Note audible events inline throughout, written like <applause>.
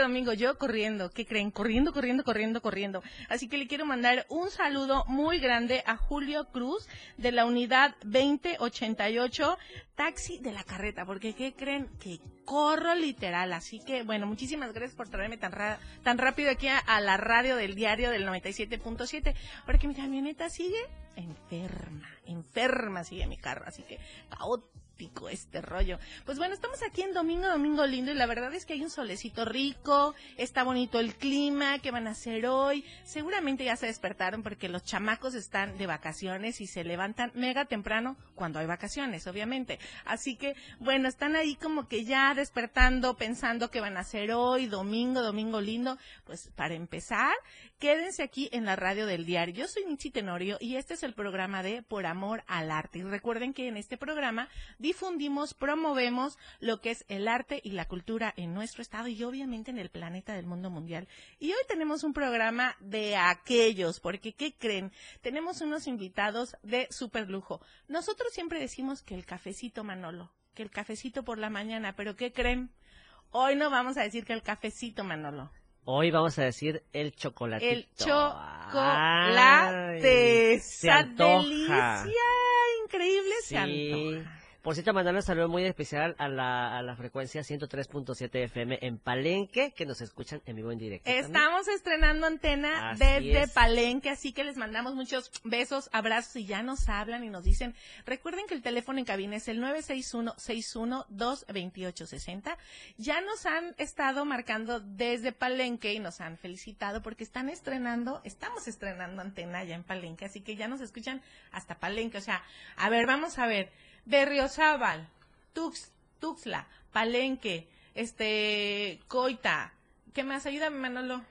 este domingo? Yo corriendo, ¿qué creen? Corriendo, corriendo, corriendo, corriendo. Así que le quiero mandar un saludo muy grande a Julio Cruz de la unidad 2088, taxi de la carreta, porque ¿qué creen? Que corro literal, así que bueno, muchísimas gracias por traerme tan, tan rápido aquí a, a la radio del diario del 97.7, porque mi camioneta sigue enferma, enferma sigue mi carro, así que caótico este rollo. Pues bueno, estamos aquí en Domingo, Domingo Lindo y la verdad es que hay un solecito rico, está bonito el clima, ¿qué van a hacer hoy? Seguramente ya se despertaron porque los chamacos están de vacaciones y se levantan mega temprano cuando hay vacaciones, obviamente. Así que, bueno, están ahí como que ya despertando, pensando qué van a hacer hoy, domingo, domingo lindo. Pues para empezar, quédense aquí en la radio del diario. Yo soy Nichi Tenorio y este es el programa de Por Amor al Arte. Y recuerden que en este programa difundimos, promovemos lo que es el arte y la cultura en nuestro estado y obviamente en el planeta del mundo mundial. Y hoy tenemos un programa de aquellos, porque ¿qué creen? Tenemos unos invitados de super lujo. Nosotros siempre decimos que el cafecito Manolo, que el cafecito por la mañana, pero ¿qué creen? Hoy no vamos a decir que el cafecito Manolo. Hoy vamos a decir el chocolatito. El chocolate. Ay, se Esa antoja. delicia increíble se Sí. antoja. Por cierto, mandar un saludo muy especial a la, a la frecuencia 103.7 FM en Palenque, que nos escuchan en vivo en directo. también. Estamos estrenando antena Así desde es. Palenque, así que les mandamos muchos besos, abrazos y ya nos hablan y nos dicen, recuerden que el teléfono en cabina es el 961-61-228-60. Ya nos han estado marcando desde Palenque y nos han felicitado porque están estrenando, estamos estrenando antena ya en Palenque, así que ya nos escuchan hasta Palenque. O sea, a ver, vamos a ver, Berriozábal, Tux, Tuxtla, Palenque, este, Coita, ¿qué más? Ayúdame, Manolo.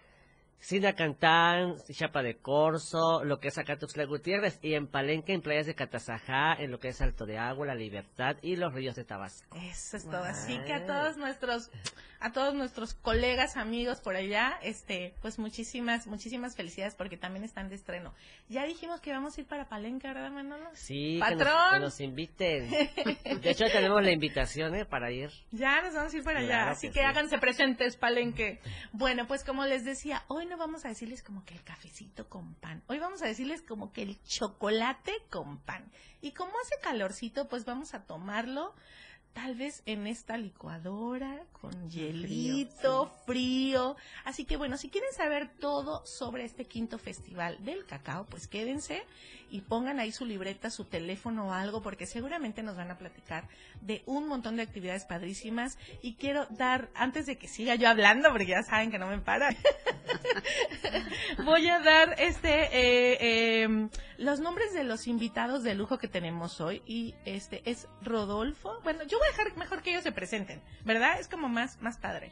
Sinacantán, Chapa de Corzo, lo que es acá Tuxtla Gutiérrez, y en Palenque, en playas de Catazajá, en lo que es Alto de Agua, La Libertad y los ríos de Tabasco. Eso es todo. Así que a todos nuestros, a todos nuestros colegas, amigos por allá, este, pues muchísimas, muchísimas felicidades porque también están de estreno. Ya dijimos que vamos a ir para Palenque, ¿verdad, Manolo? Sí, que nos, Patrón. que nos inviten. <laughs> De hecho, tenemos la invitación ¿eh? para ir. Ya nos vamos a ir para allá, así que que sí. háganse presentes, Palenque. Bueno, pues como les decía, hoy no vamos a decirles como que el cafecito con pan, hoy vamos a decirles como que el chocolate con pan. Y como hace calorcito, pues vamos a tomarlo tal vez en esta licuadora con hielito, frío. Así que bueno, si quieren saber todo sobre este quinto festival del cacao, pues quédense y pongan ahí su libreta, su teléfono o algo, porque seguramente nos van a platicar de un montón de actividades padrísimas. Y quiero dar, antes de que siga yo hablando, porque ya saben que no me paran, <laughs> voy a dar este eh, eh, los nombres de los invitados de lujo que tenemos hoy. Y este es Rodolfo. Bueno, yo voy a dejar mejor que ellos se presenten, ¿verdad? Es como más, más padre.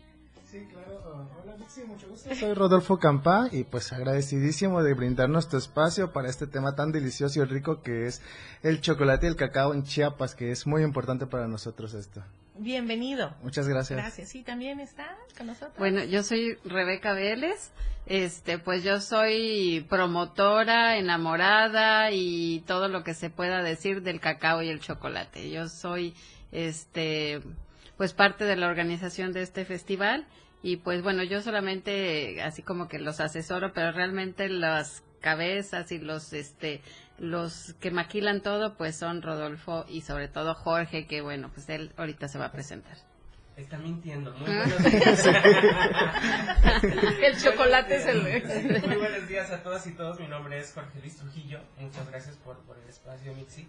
Sí, claro. Hola, Mixi, mucho gusto. Soy Rodolfo Campa y pues agradecidísimo de brindarnos tu espacio para este tema tan delicioso y rico que es el chocolate y el cacao en Chiapas, que es muy importante para nosotros esto. Bienvenido. Muchas gracias. Gracias. Sí, también está con nosotros. Bueno, yo soy Rebeca Vélez. Este, pues yo soy promotora, enamorada y todo lo que se pueda decir del cacao y el chocolate. Yo soy este pues parte de la organización de este festival y pues bueno, yo solamente así como que los asesoro, pero realmente las cabezas y los este los que maquilan todo pues son Rodolfo y sobre todo Jorge que bueno, pues él ahorita se va a presentar. Está mintiendo. Muy Ah. buenos días. <laughs> <laughs> el chocolate es el... Muy buenos días a todas y todos. Mi nombre es Jorge Luis Trujillo. Muchas gracias por, por el espacio, Mixi.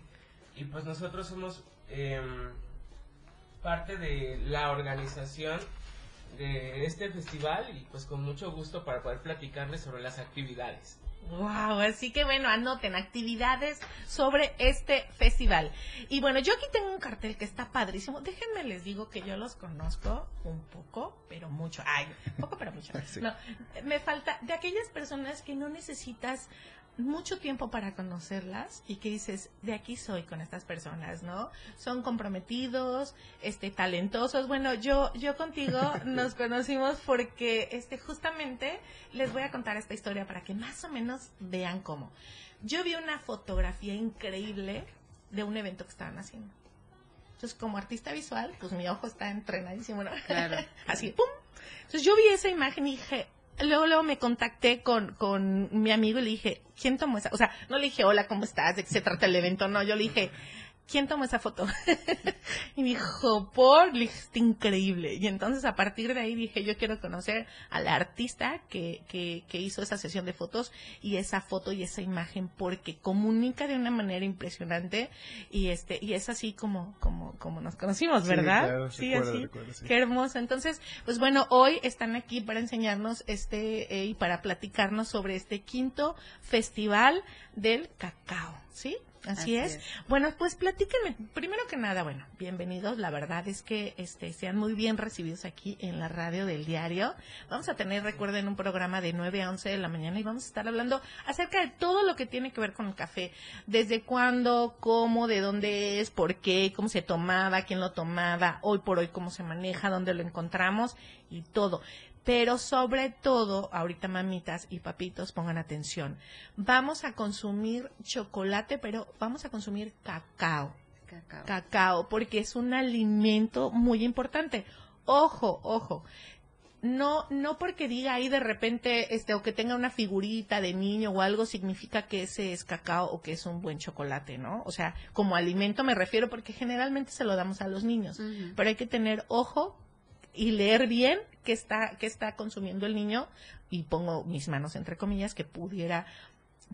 Y pues nosotros somos em, parte de la organización de este festival y pues con mucho gusto para poder platicarles sobre las actividades. Wow, así que bueno, anoten actividades sobre este festival. Y bueno, yo aquí tengo un cartel que está padrísimo. Déjenme les digo que yo los conozco un poco, pero mucho. Ay, poco pero mucho. <laughs> Sí. No, me falta de aquellas personas que no necesitas mucho tiempo para conocerlas y que dices, de aquí soy con estas personas, ¿no? Son comprometidos, este, talentosos. Bueno, yo, yo contigo <laughs> nos conocimos porque, este, justamente les voy a contar esta historia para que más o menos vean cómo. Yo vi una fotografía increíble de un evento que estaban haciendo. Entonces, como artista visual, pues mi ojo está entrenadísimo, ¿no? Claro. <laughs> Así, ¡pum! Entonces yo vi esa imagen y dije, luego, luego me contacté con, con mi amigo y le dije, ¿quién tomó esa? O sea, no le dije, hola, ¿cómo estás? ¿De qué se trata el evento? No, yo le dije, ¿quién tomó esa foto? <laughs> y dijo, por, está increíble. Y entonces a partir de ahí dije, yo quiero conocer al artista que, que, que hizo esa sesión de fotos y esa foto y esa imagen porque comunica de una manera impresionante y este, y es así como, como, como nos conocimos, Sí, ¿verdad? claro, sí, recuerdo, así. recuerdo, sí. Qué hermoso. Entonces, pues bueno, hoy están aquí para enseñarnos este eh, y para platicarnos sobre este quinto festival del cacao, ¿sí? Así, Así es. es. Bueno, pues platíquenme. Primero que nada, bueno, bienvenidos. La verdad es que este sean muy bien recibidos aquí en la radio del diario. Vamos a tener, recuerden, un programa de 9 a 11 de la mañana y vamos a estar hablando acerca de todo lo que tiene que ver con el café. Desde cuándo, cómo, de dónde es, por qué, cómo se tomaba, quién lo tomaba, hoy por hoy cómo se maneja, dónde lo encontramos y todo. Pero sobre todo, ahorita mamitas y papitos, pongan atención. Vamos a consumir chocolate, pero vamos a consumir cacao Cacao. cacao porque es un alimento muy importante. Ojo, ojo. No, no porque diga ahí de repente, este, o que tenga una figurita de niño o algo, significa que ese es cacao o que es un buen chocolate, ¿no? O sea, como alimento me refiero porque generalmente se lo damos a los niños. Pero hay que tener ojo y leer bien qué está, qué está consumiendo el niño y pongo mis manos entre comillas que pudiera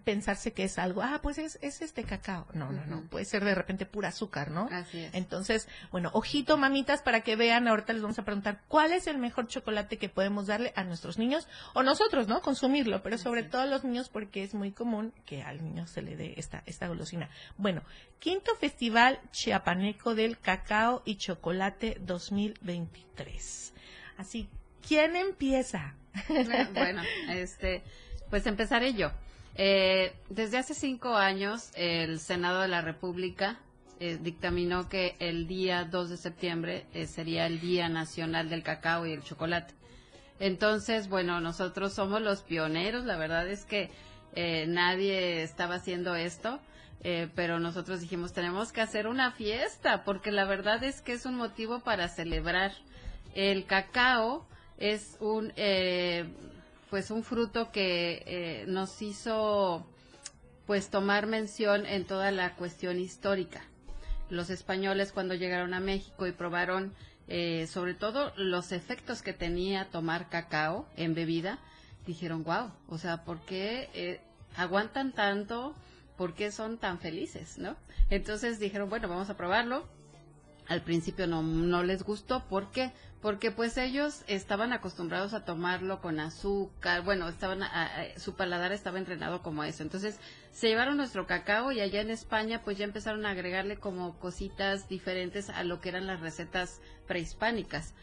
pensarse que es algo, ah, pues es, es este cacao. No, no, no, puede ser de repente pura azúcar, ¿no? Así es. Entonces, bueno, ojito, mamitas, para que vean, ahorita les vamos a preguntar cuál es el mejor chocolate que podemos darle a nuestros niños o nosotros, ¿no? Consumirlo, pero sobre Así todo a los niños porque es muy común que al niño se le dé esta, esta golosina. Bueno, quinto festival chiapaneco del cacao y chocolate 2023. Así, ¿quién empieza? <laughs> bueno, este, pues empezaré yo. Eh, desde hace cinco años, el Senado de la República eh, dictaminó que el día 2 de septiembre eh, sería el Día Nacional del Cacao y el Chocolate. Entonces, bueno, nosotros somos los pioneros, la verdad es que eh, nadie estaba haciendo esto, eh, pero nosotros dijimos, tenemos que hacer una fiesta, porque la verdad es que es un motivo para celebrar. El cacao es un, eh, pues un fruto que eh, nos hizo, pues tomar mención en toda la cuestión histórica. Los españoles cuando llegaron a México y probaron eh, sobre todo los efectos que tenía tomar cacao en bebida, dijeron, wow, o sea, ¿por qué eh, aguantan tanto? ¿Por qué son tan felices? ¿no? Entonces dijeron, bueno, vamos a probarlo. Al principio no, no les gustó, ¿por qué? Porque pues ellos estaban acostumbrados a tomarlo con azúcar, bueno, estaban a- a- su paladar estaba entrenado como eso. Entonces se llevaron nuestro cacao y allá en España pues ya empezaron a agregarle como cositas diferentes a lo que eran las recetas prehispánicas.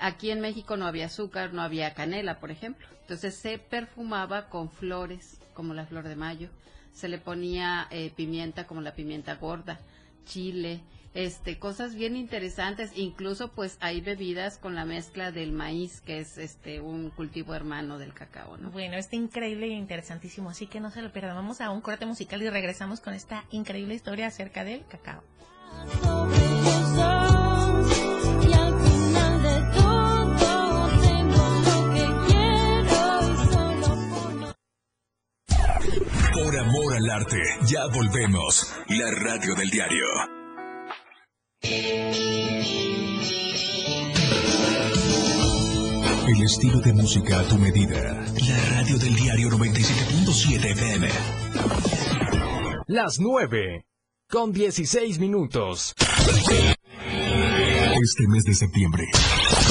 Aquí en México no había azúcar, no había canela, por ejemplo. Entonces se perfumaba con flores, como la flor de mayo. Se le ponía eh, pimienta, como la pimienta gorda, chile, este, cosas bien interesantes. Incluso, pues, hay bebidas con la mezcla del maíz, que es este un cultivo hermano del cacao, ¿no? Bueno, está increíble e interesantísimo, así que no se lo pierdan. Vamos a un corte musical y regresamos con esta increíble historia acerca del cacao. Por amor al arte, ya volvemos. La radio del diario. El estilo de música a tu medida. La radio del diario 97.7 FM. Las 9 con 16 minutos. Este mes de septiembre,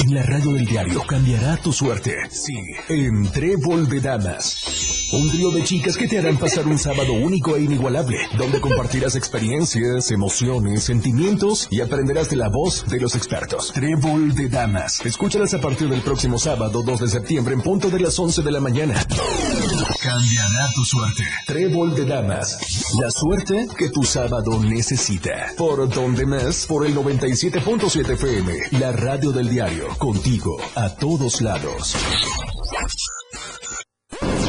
en la radio del diario cambiará tu suerte. Sí, en Trébol de Damas. Un trío de chicas que te harán pasar un sábado único e inigualable, donde compartirás experiencias, emociones, sentimientos y aprenderás de la voz de los expertos. Trébol de Damas. Escúchalas a partir del próximo sábado 2 de septiembre en punto de las 11 de la mañana. Cambiará tu suerte. Trébol de Damas. La suerte que tu sábado necesita. Por donde más, por el 97.7 FM. La radio del diario. Contigo, a todos lados.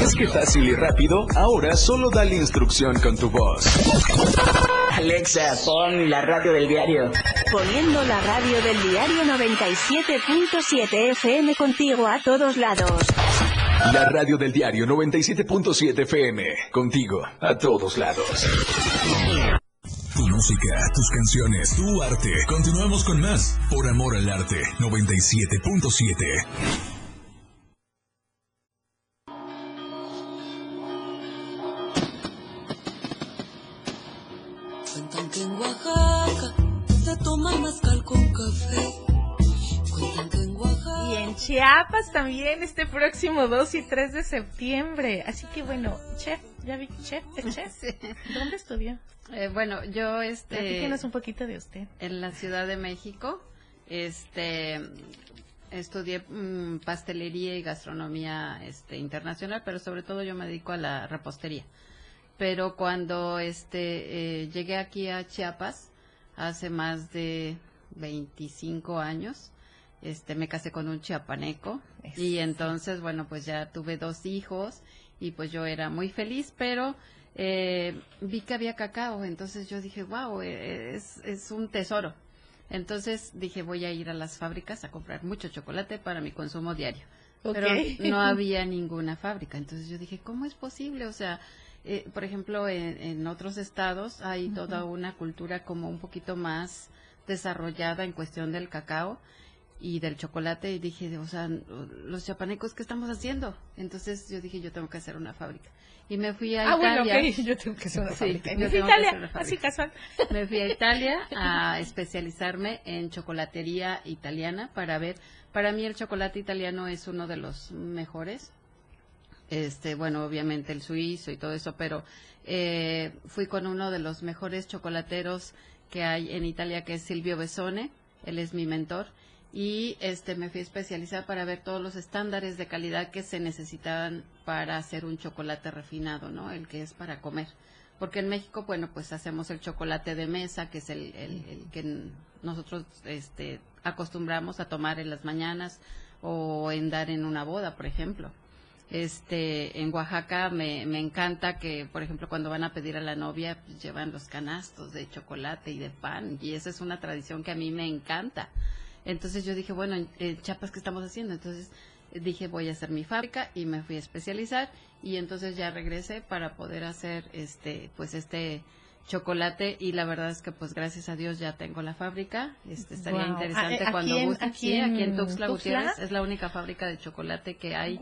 ¿Es que fácil y rápido? Ahora solo dale instrucción con tu voz. Alexa, pon la radio del diario. Poniendo la radio del diario 97.7 FM contigo a todos lados. La radio del diario 97.7 FM. Contigo, a todos lados. Tu música, tus canciones, tu arte. Continuamos con más. Por amor al arte, 97.7. Y en Chiapas también este próximo 2 y 3 de septiembre. Así que bueno, chef, ya vi chef, chef. <laughs> ¿Dónde estudió? Eh, bueno, yo este Platíquenos un poquito de usted. en la Ciudad de México, este estudié mm, pastelería y gastronomía este internacional, pero sobre todo yo me dedico a la repostería. Pero cuando este eh, llegué aquí a Chiapas hace más de 25 años, este me casé con un chiapaneco y entonces bueno pues ya tuve dos hijos y pues yo era muy feliz, pero eh, vi que había cacao, entonces yo dije, wow, es, es un tesoro. Entonces dije, voy a ir a las fábricas a comprar mucho chocolate para mi consumo diario. Pero no <laughs> había ninguna fábrica. Entonces yo dije, ¿cómo es posible? O sea, eh, por ejemplo, en, en otros estados hay toda una cultura como un poquito más desarrollada en cuestión del cacao y del chocolate y dije, o sea, los chapanecos, ¿qué estamos haciendo? Entonces yo dije, yo tengo que hacer una fábrica. Y me fui a Ah, bueno, Italia. ok, <laughs> yo tengo que hacer una Sí, fábrica. yo <laughs> que Italia, hacer una así fábrica. casual. Me fui a Italia <laughs> a especializarme en chocolatería italiana para ver, para mí el chocolate italiano es uno de los mejores. Este, bueno, obviamente el suizo y todo eso, pero eh, fui con uno de los mejores chocolateros que hay en Italia, que es Silvio Besone, él es mi mentor, y este me fui a especializar para ver todos los estándares de calidad que se necesitaban para hacer un chocolate refinado, ¿no? El que es para comer. Porque en México, bueno, pues hacemos el chocolate de mesa, que es el, el- que nosotros este, acostumbramos a tomar en las mañanas o en dar en una boda, por ejemplo. Este, en Oaxaca me, me encanta que, por ejemplo, cuando van a pedir a la novia, pues, llevan los canastos de chocolate y de pan, y esa es una tradición que a mí me encanta. Entonces yo dije, bueno, en, en Chiapas, ¿qué estamos haciendo? Entonces dije, voy a hacer mi fábrica y me fui a especializar y entonces ya regresé para poder hacer este, pues este chocolate y la verdad es que pues gracias a Dios ya tengo la fábrica. Este estaría interesante eh, cuando gusten. aquí Sí, aquí en Tuxtla Tuxtla. Gutiérrez es la única fábrica de chocolate que hay.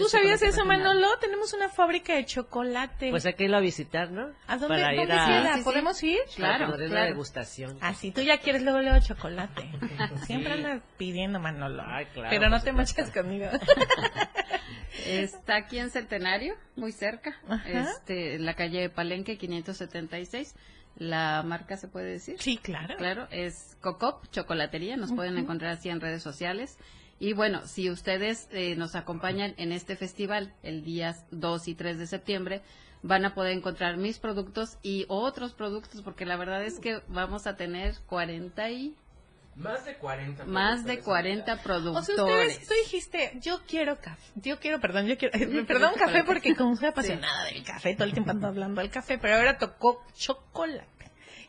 ¿Tú de sabías eso. Manolo? Tenemos una fábrica de chocolate. Pues hay que irlo a visitar, ¿no? ¿A dónde, Para dónde ir a... queda? Sí, sí. ¿Podemos ir? Claro, claro. la degustación. Así, tú ya quieres luego, luego chocolate. <laughs> Siempre andas pidiendo, Manolo. Ay, claro, Pero no te manches conmigo. <laughs> Está aquí en Centenario, muy cerca, Ajá. este, en la calle Palenque 576. La marca se puede decir. Sí, claro. Claro, es Cocop Chocolatería, nos pueden encontrar así en redes sociales. Y bueno, si ustedes eh, nos acompañan en este festival el día 2 y 3 de septiembre, van a poder encontrar mis productos y otros productos, porque la verdad es que vamos a tener 40 y Más de 40. más de productores 40 O sea, productores. ustedes, tú dijiste, yo quiero café. Yo quiero, perdón, yo quiero, <laughs> quiero perdón, café porque como soy apasionada del café, todo el tiempo ando hablando del café, pero ahora tocó chocolate.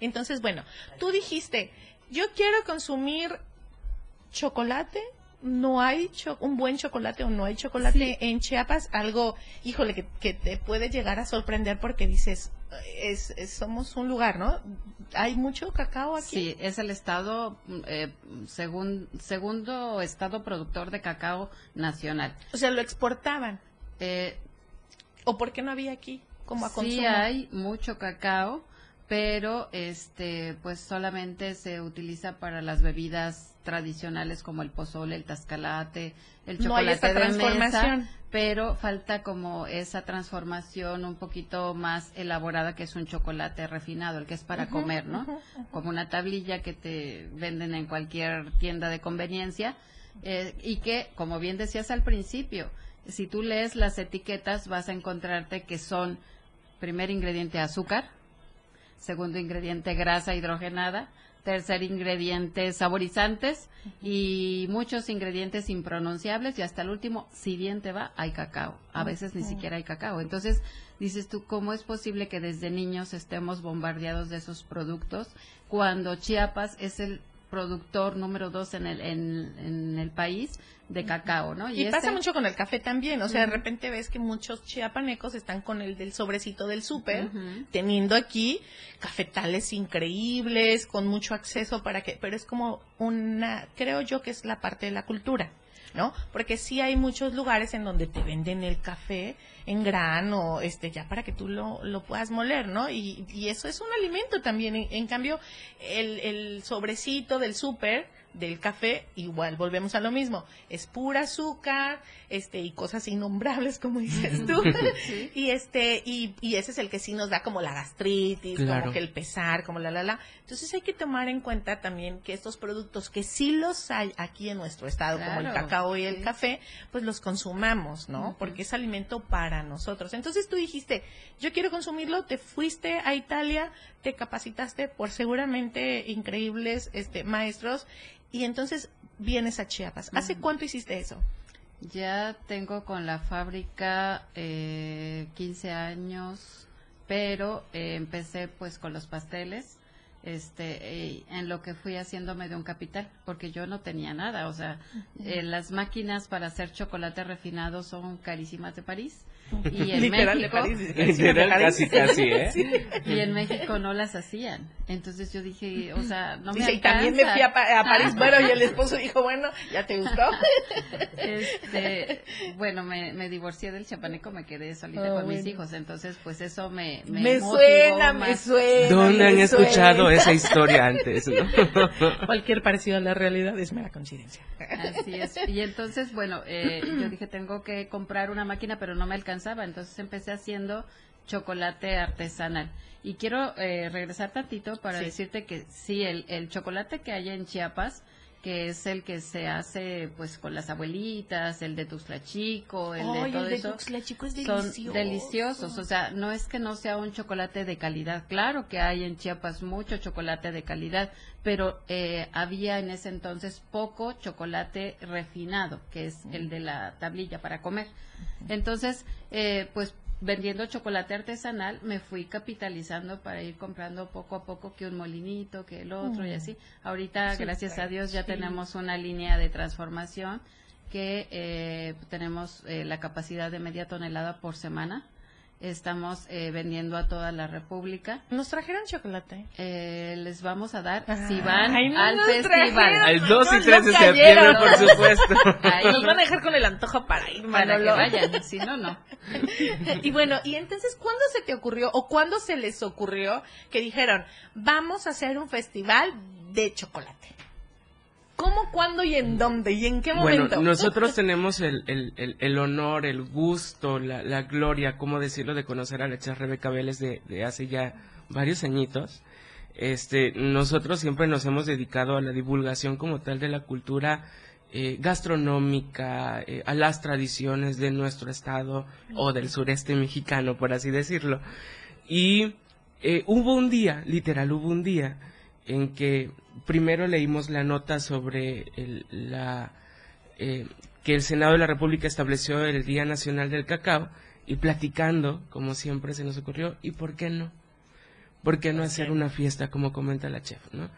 Entonces, bueno, tú dijiste, yo quiero consumir chocolate no hay cho- un buen chocolate o no hay chocolate en Chiapas, algo, híjole, que, que te puede llegar a sorprender porque dices, es, es- somos un lugar, ¿no? ¿Hay mucho cacao aquí? Sí, es el estado, eh, segun- segundo estado productor de cacao nacional. O sea, lo exportaban. Eh, ¿O por qué no había aquí como a sí consumo? hay mucho cacao, pero este, pues solamente se utiliza para las bebidas tradicionales como el pozole, el tascalate, el No hay chocolate de mesa, pero falta como esa transformación un poquito más elaborada que es un chocolate refinado, el que es para comer, ¿no? Como una tablilla que te venden en cualquier tienda de conveniencia eh, y que, como bien decías al principio, si tú lees las etiquetas vas a encontrarte que son primer ingrediente azúcar, segundo ingrediente grasa hidrogenada, tercer ingrediente saborizantes y muchos ingredientes impronunciables y hasta el último, si bien te va, hay cacao. A veces ni siquiera hay cacao. Entonces, dices tú, ¿cómo es posible que desde niños estemos bombardeados de esos productos cuando Chiapas es el productor número dos en el, en, en el país de cacao, ¿no? Y, este- pasa mucho con el café también, o sea, de repente ves que muchos chiapanecos están con el del sobrecito del súper, teniendo aquí cafetales increíbles, con mucho acceso para que, pero es como una, creo yo que es la parte de la cultura, ¿no? Porque sí hay muchos lugares en donde te venden el café en grano, este, ya para que tú lo, lo puedas moler, ¿no? Y, y eso es un alimento también. En, cambio, el, el sobrecito del súper, del café, igual, volvemos a lo mismo. Es pura azúcar, este, y cosas innombrables, como dices tú. <laughs> Sí. Y este, y, y ese es el que sí nos da como la gastritis, como Claro. que el pesar, como la la la. Entonces hay que tomar en cuenta también que estos productos que sí los hay aquí en nuestro estado, como el cacao y el sí. café, pues los consumamos, ¿no? Porque es alimento para nosotros. Entonces tú dijiste, yo quiero consumirlo, te fuiste a Italia, te capacitaste por seguramente increíbles este maestros y entonces vienes a Chiapas. ¿Hace cuánto hiciste eso? Ya tengo con la fábrica eh, 15 años, pero eh, empecé pues con los pasteles, este, en lo que fui haciéndome de un capital, porque yo no tenía nada, o sea, eh, las máquinas para hacer chocolate refinado son carísimas de París. <laughs> Y en Literal de México, París. Literal, casi, casi, ¿eh? <laughs> y en México no las hacían. Entonces yo dije, o sea, no me Dice, y también me alcanza". fui a, Pa- a París. Bueno, y el <laughs> esposo dijo, bueno, ¿ya te gustó? Este, bueno, me, me divorcié del chapaneco, me quedé solita Ah, con mis hijos, entonces pues eso me, me, Me, suena, me más. suena. ¿Dónde me han escuchado esa historia antes? no? Cualquier parecido a la realidad es mera coincidencia. Así es. Y entonces, bueno, eh, yo dije, tengo que comprar una máquina, pero no me alcanzaba, entonces empecé haciendo chocolate artesanal. Y quiero eh, regresar tantito para Sí. decirte que sí, el, el chocolate que hay en Chiapas, que es el que se hace pues con las abuelitas, el de Tuxtla Chico, el de todo el de eso. Tuxtla Chico es son delicioso. deliciosos, o sea, no es que no sea un chocolate de calidad, claro que hay en Chiapas mucho chocolate de calidad, pero eh, había en ese entonces poco chocolate refinado, que es el de la tablilla para comer. Entonces, eh, pues vendiendo chocolate artesanal me fui capitalizando para ir comprando poco a poco que un molinito, que el otro y Mm. así. Ahorita, gracias a Dios, ya sí. tenemos una línea de transformación que eh, tenemos eh, la capacidad de media tonelada por semana. Estamos eh, vendiendo a toda la República. Nos trajeron chocolate. Eh, les vamos a dar Ah, si van ay, al festival. Al 2 y No 3 de septiembre, por supuesto. Ahí, Nos van a dejar con el antojo para ir, para que vayan, si no, no. <laughs> Y bueno, y entonces, ¿cuándo se te ocurrió o cuándo se les ocurrió que dijeron, vamos a hacer un festival de chocolate? ¿Cómo, cuándo y en dónde y en qué Bueno, momento? nosotros <laughs> tenemos el, el, el, el honor, el gusto, la, la gloria, ¿cómo decirlo?, de conocer a la chef Rebeca Vélez de, de hace ya varios añitos. Este, nosotros siempre nos hemos dedicado a la divulgación como tal de la cultura eh, gastronómica, eh, a las tradiciones de nuestro estado o del sureste mexicano, por así decirlo. Y eh, hubo un día, literal, hubo un día en que primero leímos la nota sobre el- la, eh, que el Senado de la República estableció el Día Nacional del Cacao y platicando, como siempre se nos ocurrió, ¿y por qué no? ¿Por qué no hacer una fiesta como comenta la chef, no?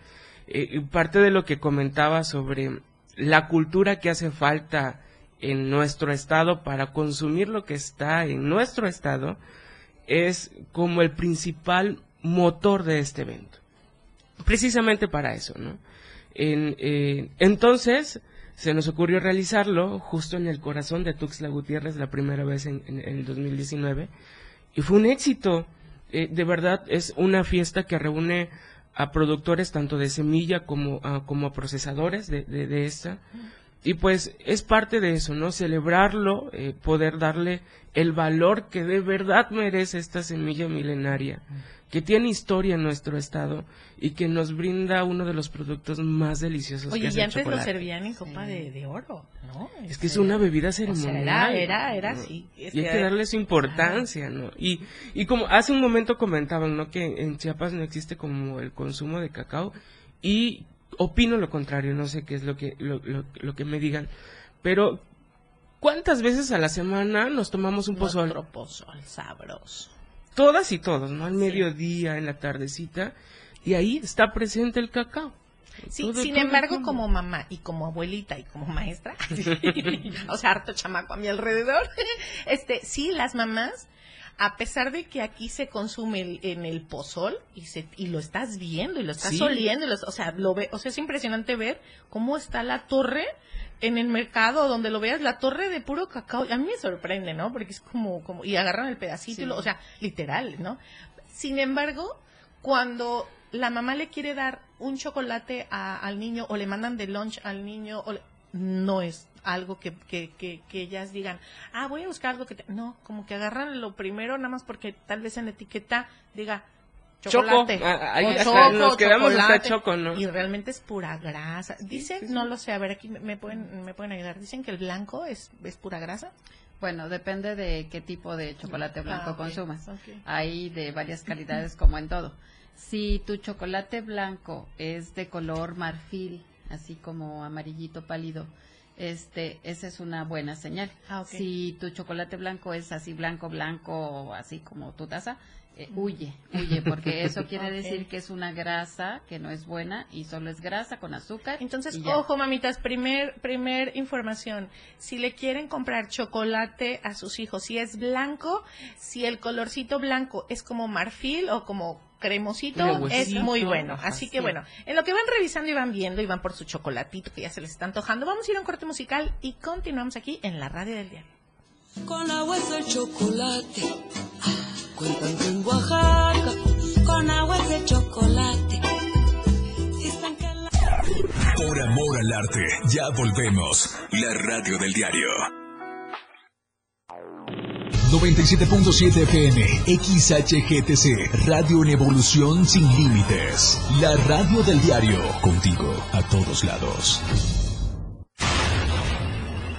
Eh, y parte de lo que comentaba sobre la cultura que hace falta en nuestro estado para consumir lo que está en nuestro estado es como el principal motor de este evento. Precisamente para eso, ¿no? Eh, entonces, se nos ocurrió realizarlo justo en el corazón de Tuxtla Gutiérrez la primera vez en, en- en el 2019 y fue un éxito. Eh, de verdad es una fiesta que reúne a productores tanto de semilla como a, como procesadores de, de, de esta. Y pues es parte de eso, ¿no? Celebrarlo, eh, poder darle el valor que de verdad merece esta semilla milenaria, que tiene historia en nuestro estado y que nos brinda uno de los productos más deliciosos que Oye, es y el antes lo servían en copa de, de oro, ¿no? Es que es una bebida O sea, ceremonial. era, era, era ¿no? así. Y este, hay que darle su importancia, ¿no? Y, y como hace un momento comentaban, ¿no? Que en Chiapas no existe como el consumo de cacao. Y opino lo contrario, no sé qué es lo que, lo, lo, lo que me digan. Pero, ¿cuántas veces a la semana nos tomamos un pozol? Nuestro pozol sabroso. Todas y todos, ¿no? Al mediodía, en la tardecita. Y ahí está presente el cacao. Sí, Todo- sin todo embargo, como mamá y como abuelita y como maestra, <laughs> <laughs> o sea, harto chamaco a mi alrededor, <laughs> este, sí, las mamás, a pesar de que aquí se consume el- en el pozol y se y lo estás viendo y lo estás Sí. oliendo, y lo- o sea, lo ve, o sea, es impresionante ver cómo está la torre en el mercado donde lo veas la torre de puro cacao. A mí me sorprende, ¿no? Porque es como como y agarran el pedacito, y lo- o sea, literal, ¿no? Sin embargo, cuando la mamá le quiere dar un chocolate a- al niño o le mandan de lunch al niño, o le- no es algo que, que, que, que ellas digan, ah, voy a buscar algo que... te-". No, como que agarran lo primero nada más porque tal vez en la etiqueta diga Choco, chocolate. ah, ahí o hasta nos quedamos hasta choco, ¿no? Y realmente es pura grasa. Dicen, no lo sé, a ver, aquí me- pueden, me pueden ayudar. Dicen que el blanco es, es pura grasa. Bueno, depende de qué tipo de chocolate blanco Ah, ok, consumas. Hay de varias <laughs> calidades como en todo. Si tu chocolate blanco es de color marfil, así como amarillito pálido, este, esa es una buena señal. Ah. Si tu chocolate blanco es así blanco, blanco, así como tu taza, eh, huye, huye, porque <laughs> eso quiere decir que es una grasa que no es buena y solo es grasa con azúcar. Entonces, ojo, mamitas, primer, primer información. Si le quieren comprar chocolate a sus hijos, si es blanco, si el colorcito blanco es como marfil o como cremosito, es muy bueno. Así que bueno, en lo que van revisando y van viendo y van por su chocolatito que ya se les está antojando, vamos a ir a un corte musical y continuamos aquí en la radio del diario. Con agua es el chocolate. Cuentan que en Oaxaca, con agua es el chocolate. Dicen que la... Por amor al arte, ya volvemos. La radio del diario. 97.7 FM, XHGTC, Radio en Evolución Sin Límites. La radio del diario, contigo a todos lados.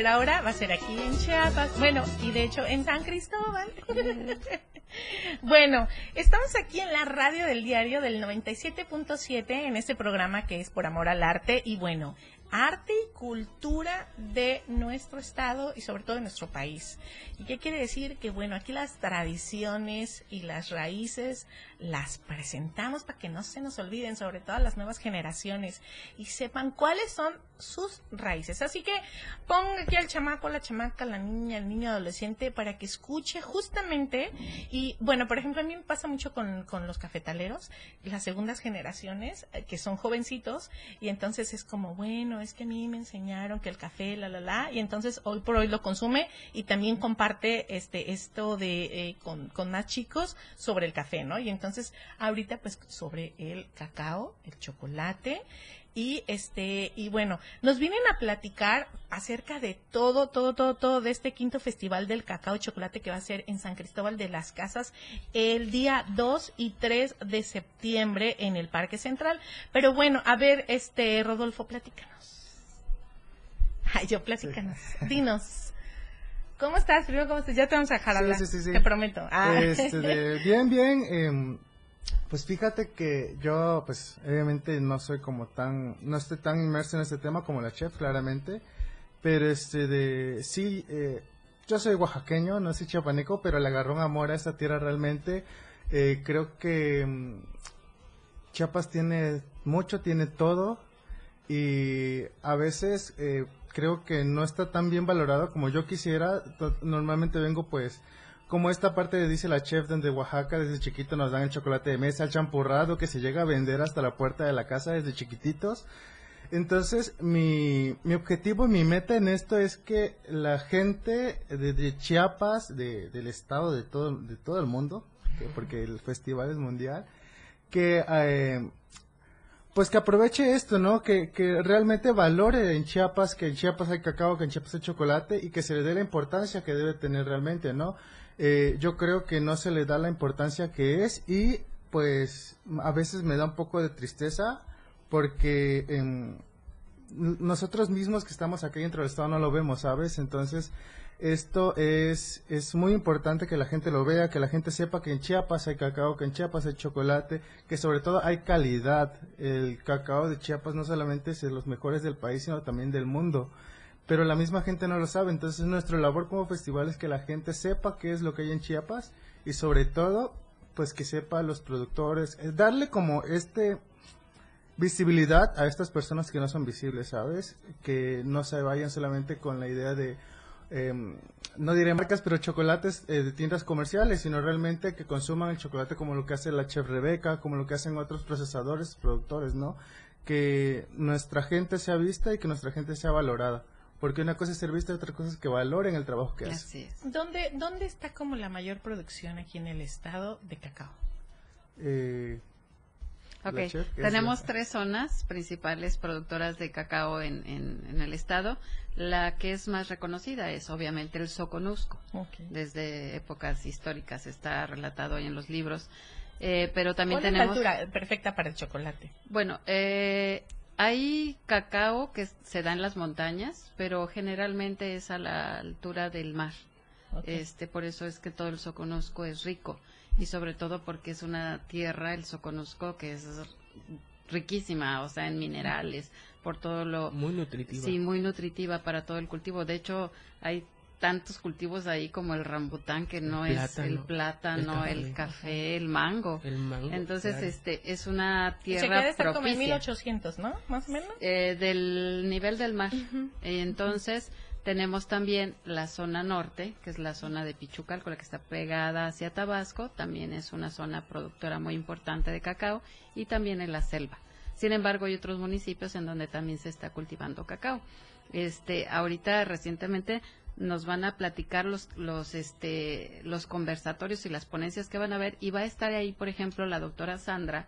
Pero ahora va a ser aquí en Chiapas, bueno, y de hecho en San Cristóbal. <laughs> bueno, estamos aquí en la radio del diario del 97.7 en este programa que es Por Amor al Arte y bueno, arte y cultura de nuestro estado y sobre todo de nuestro país. ¿Y qué quiere decir? Que bueno, aquí las tradiciones y las raíces las presentamos para que no se nos olviden, sobre todo a las nuevas generaciones, y sepan cuáles son sus raíces. Así que ponga aquí al chamaco, la chamaca, la niña, el niño adolescente para que escuche justamente. Y bueno, por ejemplo, a mí me pasa mucho con, con los cafetaleros, las segundas generaciones, eh, que son jovencitos, y entonces es como, bueno, es que a mí me enseñaron que el café, la, la, la, y entonces hoy por hoy lo consume y también comparte este esto de eh, con, con más chicos sobre el café, ¿no? Y entonces ahorita pues sobre el cacao, el chocolate, y este y bueno nos vienen a platicar acerca de todo todo todo todo de este quinto festival del cacao y chocolate que va a ser en San Cristóbal de las Casas el día 2 y 3 de septiembre en el Parque Central pero bueno a ver este Rodolfo platícanos <laughs> ay yo platícanos dinos ¿Cómo estás? Primero, ¿cómo estás? Ya te vamos a dejar Sí, hablar. sí, sí, sí. Te prometo. Ah. Este, de- bien, bien. em, pues fíjate que yo, pues obviamente no soy como tan, no estoy tan inmerso en este tema como la chef, claramente. Pero este, de, sí, eh, yo soy oaxaqueño, no soy chiapaneco, pero le agarró un amor a esta tierra realmente. Eh, creo que mm, Chiapas tiene mucho, tiene todo y a veces eh, creo que no está tan bien valorado como yo quisiera. Normalmente vengo pues como esta parte dice la chef donde Oaxaca desde chiquito nos dan el chocolate de mesa, el champurrado que se llega a vender hasta la puerta de la casa desde chiquititos. Entonces, mi, mi objetivo mi meta en esto es que la gente de, Chiapas, de- del estado, de todo, de todo el mundo, que- porque el festival es mundial, que eh, pues que aproveche esto, ¿no? Que, que realmente valore en Chiapas, que en Chiapas hay cacao, que en Chiapas hay chocolate y que se le dé la importancia que debe tener realmente, ¿no? Eh, yo creo que no se le da la importancia que es y pues a veces me da un poco de tristeza porque em, nosotros mismos que estamos aquí dentro del estado no lo vemos, ¿sabes? Entonces, esto es, es muy importante que la gente lo vea, que la gente sepa que en Chiapas hay cacao, que en Chiapas hay chocolate, que sobre todo hay calidad. El cacao de Chiapas no solamente es de los mejores del país, sino también del mundo. Pero la misma gente no lo sabe, entonces nuestra labor como festival es que la gente sepa qué es lo que hay en Chiapas y sobre todo, pues que sepa los productores, eh, darle como este visibilidad a estas personas que no son visibles, ¿sabes? Que no se vayan solamente con la idea de, em, no diré marcas, pero chocolates eh, de tiendas comerciales, sino realmente que consuman el chocolate como lo que hace la chef Rebeca, como lo que hacen otros procesadores, productores, ¿no? Que nuestra gente sea vista y que nuestra gente sea valorada. Porque una cosa es ser vista y otra cosa es que valoren el trabajo que hacen. Así es. ¿Dónde, ¿Dónde está como la mayor producción aquí en el estado de cacao? Eh, Ok, tenemos la- tres zonas principales productoras de cacao en, en- en el estado. La que es más reconocida es obviamente el Soconusco. Desde épocas históricas está relatado ahí en los libros. Eh, pero también ¿Cuál es la tenemos... altura perfecta para el chocolate? Bueno, eh, hay cacao que se da en las montañas, pero generalmente es a la altura del mar. Este, por eso es que todo el Soconusco es rico y sobre todo porque es una tierra, el Soconusco, que es riquísima, o sea, en minerales, por todo lo Muy nutritiva. Sí, muy nutritiva para todo el cultivo. De hecho, hay tantos cultivos ahí como el rambután que no es el plátano, el el café. el mango. El mango, Entonces, claro. este es una Se tierra queda estar como en propicia. 1800, ¿no? Más o menos. Eh, del nivel del mar. Eh, Entonces, tenemos también la zona norte, que es la zona de Pichucal, la que está pegada hacia Tabasco, también es una zona productora muy importante de cacao, y también en la selva. Sin embargo, hay otros municipios en donde también se está cultivando cacao. Este, ahorita recientemente nos van a platicar los los este los conversatorios y las ponencias que van a ver y va a estar ahí, por ejemplo, la doctora Sandra,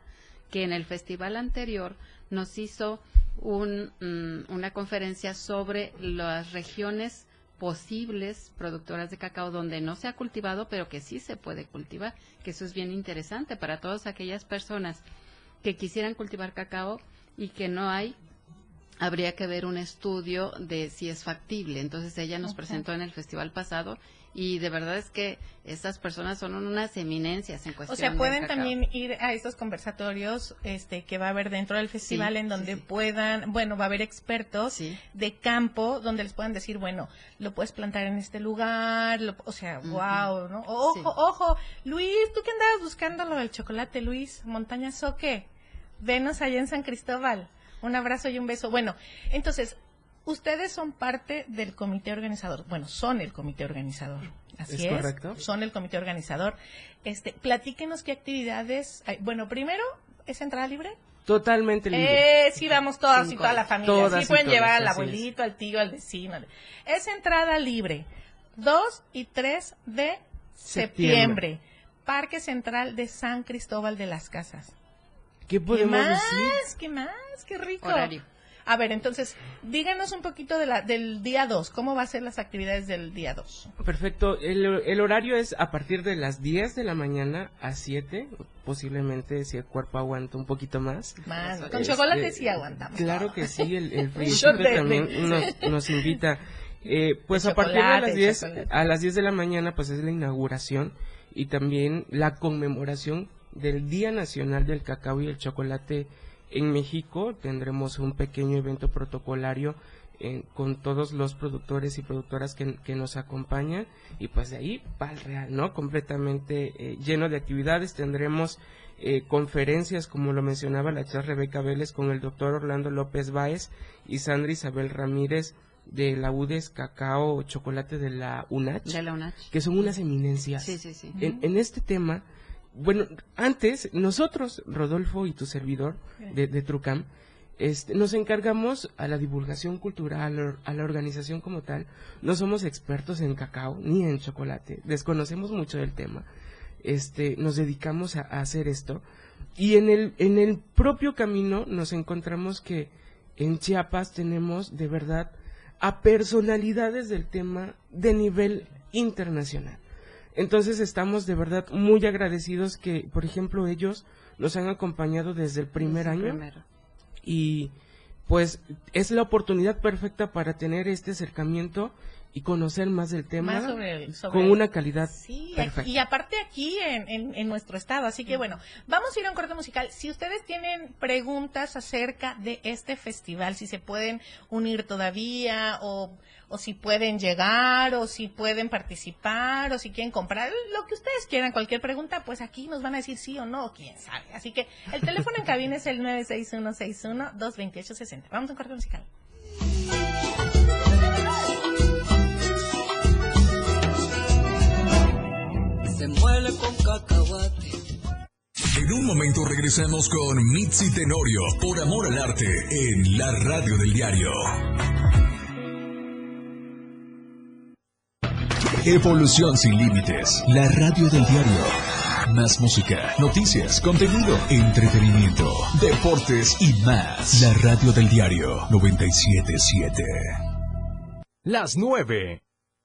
que en el festival anterior nos hizo un, mm, una conferencia sobre las regiones posibles productoras de cacao donde no se ha cultivado, pero que sí se puede cultivar, que eso es bien interesante para todas aquellas personas que quisieran cultivar cacao y que no hay, habría que ver un estudio de si es factible. Entonces ella nos presentó en el festival pasado y de verdad es que estas personas son unas eminencias en O cuestión sea, del pueden también ir a estos conversatorios este, que va a haber dentro del festival Sí, en donde sí. puedan, bueno, va a haber expertos de campo donde les puedan decir, bueno, lo puedes plantar en este lugar, lo- o sea, wow, ¿no? Ojo, ojo, Luis, ¿tú qué andabas buscando lo del chocolate, Luis? Montaña Soque, venos allá en San Cristóbal. Un abrazo y un beso. Bueno, entonces, ustedes son parte del comité organizador. Bueno, son el comité organizador. Así ¿Es es. correcto? Son el comité organizador. Este, platíquenos qué actividades. hay. Bueno, primero, ¿es entrada libre? Totalmente libre. Eh, sí, vamos todas y toda la familia. Todas sí pueden todas, llevar al es. abuelito, al tío, al vecino. Es entrada libre. 2 y 3 de septiembre. Septiembre. Parque Central de San Cristóbal de las Casas. ¿Qué ¿Qué podemos más? decir? ¿Qué más? ¡Qué rico! Horario. A ver, entonces, díganos un poquito de la, del día 2. ¿Cómo va a ser las actividades del día 2? Perfecto. El, el horario es a partir de las 10 de la mañana a 7. Posiblemente si el cuerpo aguanta un poquito más. Más. Con Este, chocolate sí aguantamos. Claro todo. que sí, el, el <laughs> también nos, nos invita. Eh, pues a partir de las 10, chocolate. a las 10 de la mañana pues es la inauguración y también la conmemoración del Día Nacional del Cacao y el Chocolate en México. Tendremos un pequeño evento protocolario eh, con todos los productores y productoras que, que nos acompañan y pues de ahí va el real, ¿no? Completamente eh, lleno de actividades. Tendremos eh, conferencias, como lo mencionaba la chef Rebeca Vélez, con el doctor Orlando López Báez y Sandra Isabel Ramírez de la UDES Cacao Chocolate de la UNACH, De la UNACH. que son unas eminencias. Sí, sí, sí. En, en este tema, bueno, antes nosotros, Rodolfo y tu servidor de, de Trucam, este, nos encargamos a la divulgación cultural, a la organización como tal. No somos expertos en cacao ni en chocolate, desconocemos mucho del tema. Este, nos dedicamos a, a hacer esto y en el en el propio camino nos encontramos que en Chiapas tenemos de verdad a personalidades del tema de nivel internacional. Entonces estamos de verdad muy agradecidos que, por ejemplo, ellos nos han acompañado desde el primer Desde año. y pues es la oportunidad perfecta para tener este acercamiento y conocer más del tema Más sobre el- sobre con una calidad Sí, perfecta. y aparte aquí en, en- en nuestro estado. Así que bueno, vamos a ir a un corte musical. Si ustedes tienen preguntas acerca de este festival, si se pueden unir todavía o, o si pueden llegar o si pueden participar o si quieren comprar, lo que ustedes quieran, cualquier pregunta, pues aquí nos van a decir sí o no, quién sabe. Así que el teléfono en cabina es el 96161-228-60. Vamos a un corte musical. Se muele con cacahuate. En un momento regresamos con Mitzi Tenorio por Amor al Arte en la radio del diario. Evolución sin límites, la radio del diario. Más música, noticias, contenido, entretenimiento, deportes y más. La radio del diario 977. Las 9.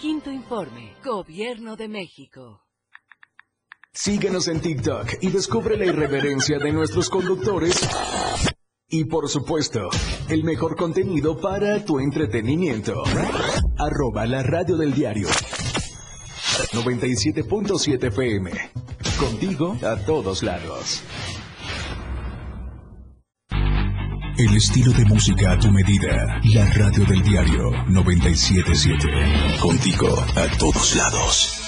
Quinto informe. Gobierno de México. Síguenos en TikTok y descubre la irreverencia de nuestros conductores. Y por supuesto, el mejor contenido para tu entretenimiento. Arroba la radio del diario. 97.7 FM. Contigo a todos lados. El estilo de música a tu medida. La radio del diario 977. Contigo a todos lados.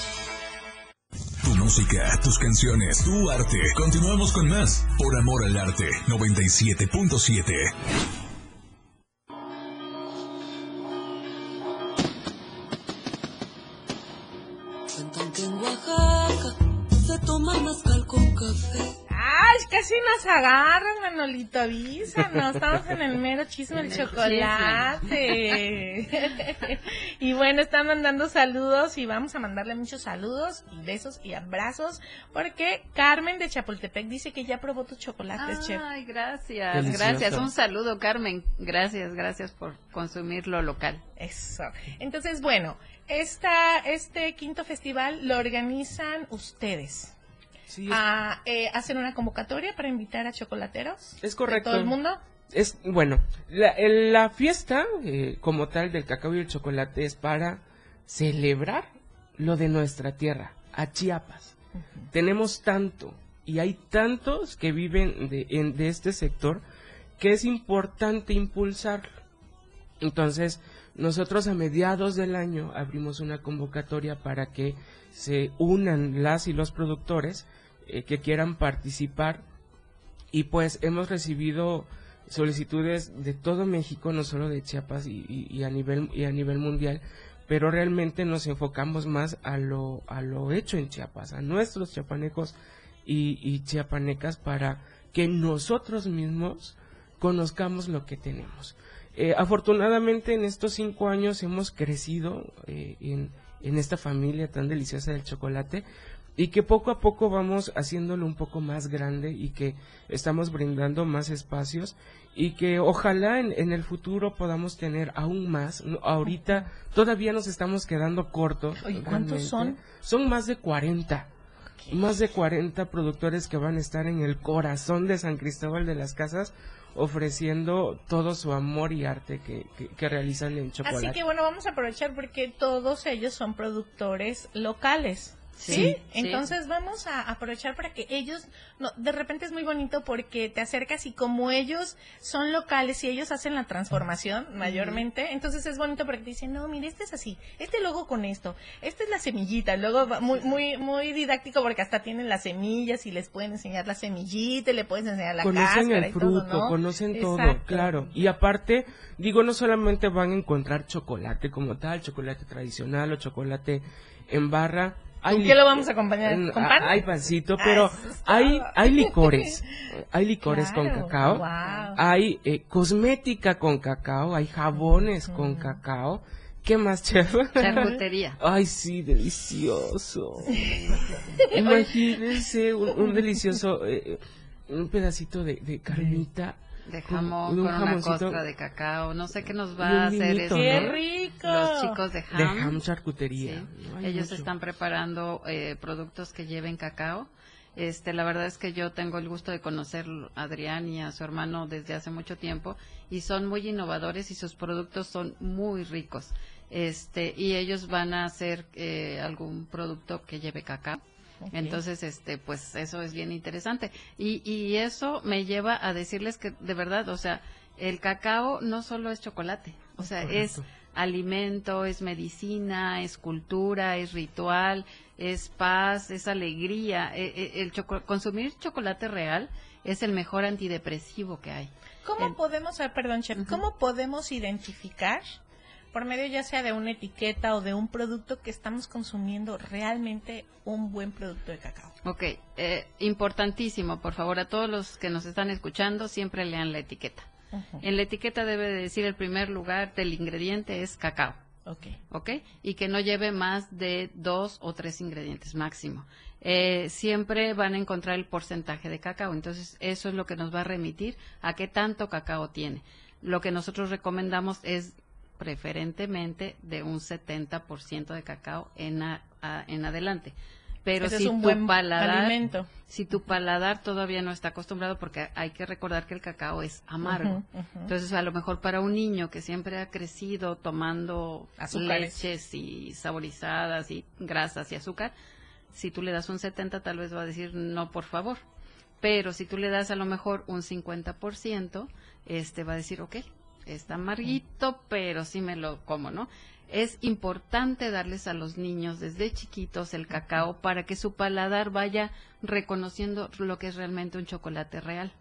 Tu música, tus canciones, tu arte. Continuamos con más. Por amor al arte 97.7. casi nos agarran, Manolito, avísanos. Estamos en el mero chisme del chocolate. y bueno, están mandando saludos y vamos a mandarle muchos saludos y besos y abrazos porque Carmen de Chapultepec dice que ya probó tus chocolates, chef. Ay, gracias, Delicioso. gracias. Un saludo, Carmen. Gracias, gracias por consumir lo local. Eso. Entonces, bueno, esta, este quinto festival lo organizan ustedes. Sí, es, a eh, hacen una convocatoria para invitar a chocolateros. es correcto. ¿De todo el mundo? Es, bueno, la, la fiesta eh, como tal del cacao y el chocolate es para celebrar lo de nuestra tierra, a Chiapas. Tenemos tanto y hay tantos que viven de, en- de este sector que es importante impulsarlo. Entonces, nosotros a mediados del año abrimos una convocatoria para que se unan las y los productores eh, que quieran participar y pues hemos recibido solicitudes de todo México, no solo de Chiapas y, a nivel y a nivel mundial, pero realmente nos enfocamos más a lo a lo hecho en Chiapas, a nuestros chiapanecos y chiapanecas para que nosotros mismos conozcamos lo que tenemos. Eh, afortunadamente en estos cinco años hemos crecido eh, en, en esta familia tan deliciosa del chocolate y que poco a poco vamos haciéndolo un poco más grande y que estamos brindando más espacios y que ojalá en, en el futuro podamos tener aún más. Ahorita todavía nos estamos quedando cortos. Oye, ¿cuántos realmente. Son más de 40. Más de 40 productores que van a estar en el corazón de San Cristóbal de las Casas ofreciendo todo su amor y arte que, que- que realizan en chocolate. Así que bueno, vamos a aprovechar porque todos ellos son productores locales. ¿Sí? Sí, sí. Entonces vamos a aprovechar para que ellos, no, de repente es muy bonito porque te acercas y como ellos son locales y ellos hacen la transformación mayormente, entonces es bonito porque te dicen, no, mire, este es así, este logo con esto, esta es la semillita, luego muy, muy, muy didáctico porque hasta tienen las semillas y les pueden enseñar la semillita, y le puedes enseñar la conocen cáscara el y todo, fruto, ¿no? conocen todo, claro. Y aparte, digo, no solamente van a encontrar chocolate como tal, chocolate tradicional o chocolate en barra. Hay ¿Con qué lo vamos a acompañar? en- ¿Con a- pan? Hay pancito, Ah, pero hay, hay licores. <laughs> Hay licores con cacao. wow. Hay eh, cosmética con cacao. Hay jabones con cacao. ¿Qué más, chef? Charcutería. <laughs> Ay, sí, delicioso. <laughs> Imagínense un, un delicioso, eh, un pedacito de, de carnita. De con- jamón, un con una costra de cacao. No sé qué nos va a hacer vinito, este, ¡Qué ¿no? rico! los chicos de De Ham. ham charcutería. Sí, Ay, Ellos mucho. están preparando eh, productos que lleven cacao. Este, la verdad es que yo tengo el gusto de conocer a Adrián y a su hermano desde hace mucho tiempo y son muy innovadores y sus productos son muy ricos. Este, y ellos van a hacer eh, algún producto que lleve cacao. Entonces, este, pues eso es bien interesante. Y, y eso me lleva a decirles que de verdad, o sea, el cacao no solo es chocolate, o sea, es alimento, es medicina, es cultura, es ritual, es paz, es alegría. E- e- El choco- consumir chocolate real es el mejor antidepresivo que hay. ¿Cómo podemos, ah, perdón, chef, cómo podemos identificar por medio ya sea de una etiqueta o de un producto que estamos consumiendo realmente un buen producto de cacao? Ok, eh, importantísimo, por favor, a todos los que nos están escuchando, siempre lean la etiqueta. En la etiqueta debe de decir el primer lugar del ingrediente es cacao. Ok. ¿ok? Y que no lleve más de dos o tres ingredientes máximo. Eh, siempre van a encontrar el porcentaje de cacao, entonces eso es lo que nos va a remitir a qué tanto cacao tiene. Lo que nosotros recomendamos es preferentemente de un 70% de cacao en, a- a- en adelante. Pero Ese si es un tu buen paladar, alimento. si tu paladar todavía no está acostumbrado, porque hay que recordar que el cacao es amargo. Entonces, a lo mejor para un niño que siempre ha crecido tomando Azúcares. leches y saborizadas y grasas y azúcar, si tú le das un 70 tal vez va a decir no, por favor. Pero si tú le das a lo mejor un 50%, este va a decir, ok, está amarguito, pero sí me lo como, ¿no? Es importante darles a los niños desde chiquitos el cacao para que su paladar vaya reconociendo lo que es realmente un chocolate real.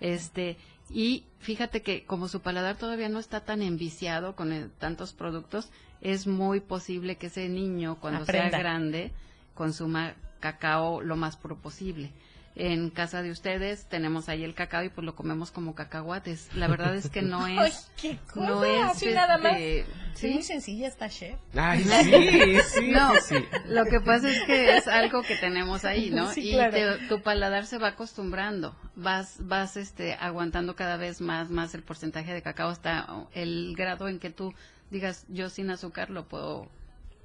Este, y fíjate que como su paladar todavía no está tan enviciado con el- tantos productos, es muy posible que ese niño cuando Aprenda. sea grande consuma cacao lo más puro posible. En casa de ustedes tenemos ahí el cacao y pues lo comemos como cacahuates. La verdad es que <laughs> no es... Ay, qué cosa, no es así nada más. este, ¿sí? muy sencilla esta chef. Ay, <laughs> sí, sí, no, sí, lo que pasa es que es algo que tenemos ahí, ¿no? <laughs> Sí, y claro. te- tu paladar se va acostumbrando, vas, vas, este, aguantando cada vez más, más el porcentaje de cacao hasta el grado en que tú digas, yo sin azúcar lo puedo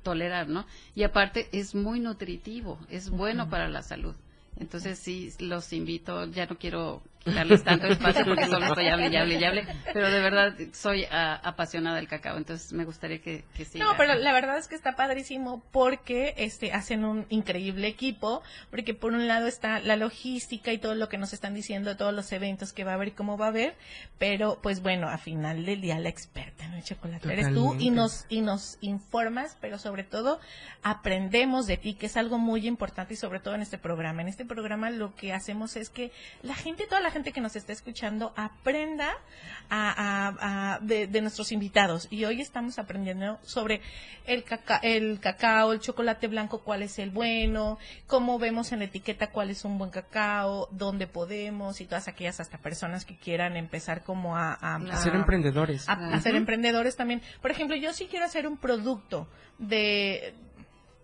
tolerar, ¿no? Y aparte es muy nutritivo, es bueno para la salud. Entonces sí, los invito, ya no quiero darles tanto espacio porque solo <laughs> estoy hable y hable y hable, pero de verdad soy ah, apasionada del cacao, entonces me gustaría que, que siga. No, pero la verdad es que está padrísimo porque este hacen un increíble equipo, porque por un lado está la logística y todo lo que nos están diciendo, todos los eventos que va a haber y cómo va a haber, pero pues bueno, a final del día la experta en el chocolate eres tú y nos y nos informas, pero sobre todo aprendemos de ti, que es algo muy importante y sobre todo en este programa. En este programa lo que hacemos es que la gente, toda la gente que nos está escuchando aprenda a, a- a- de, de nuestros invitados y hoy estamos aprendiendo sobre el, caca- el cacao, el chocolate blanco, cuál es el bueno, cómo vemos en la etiqueta cuál es un buen cacao, dónde podemos y todas aquellas hasta personas que quieran empezar como a, ser emprendedores. a, ser emprendedores también. Por ejemplo, yo sí quiero hacer un producto de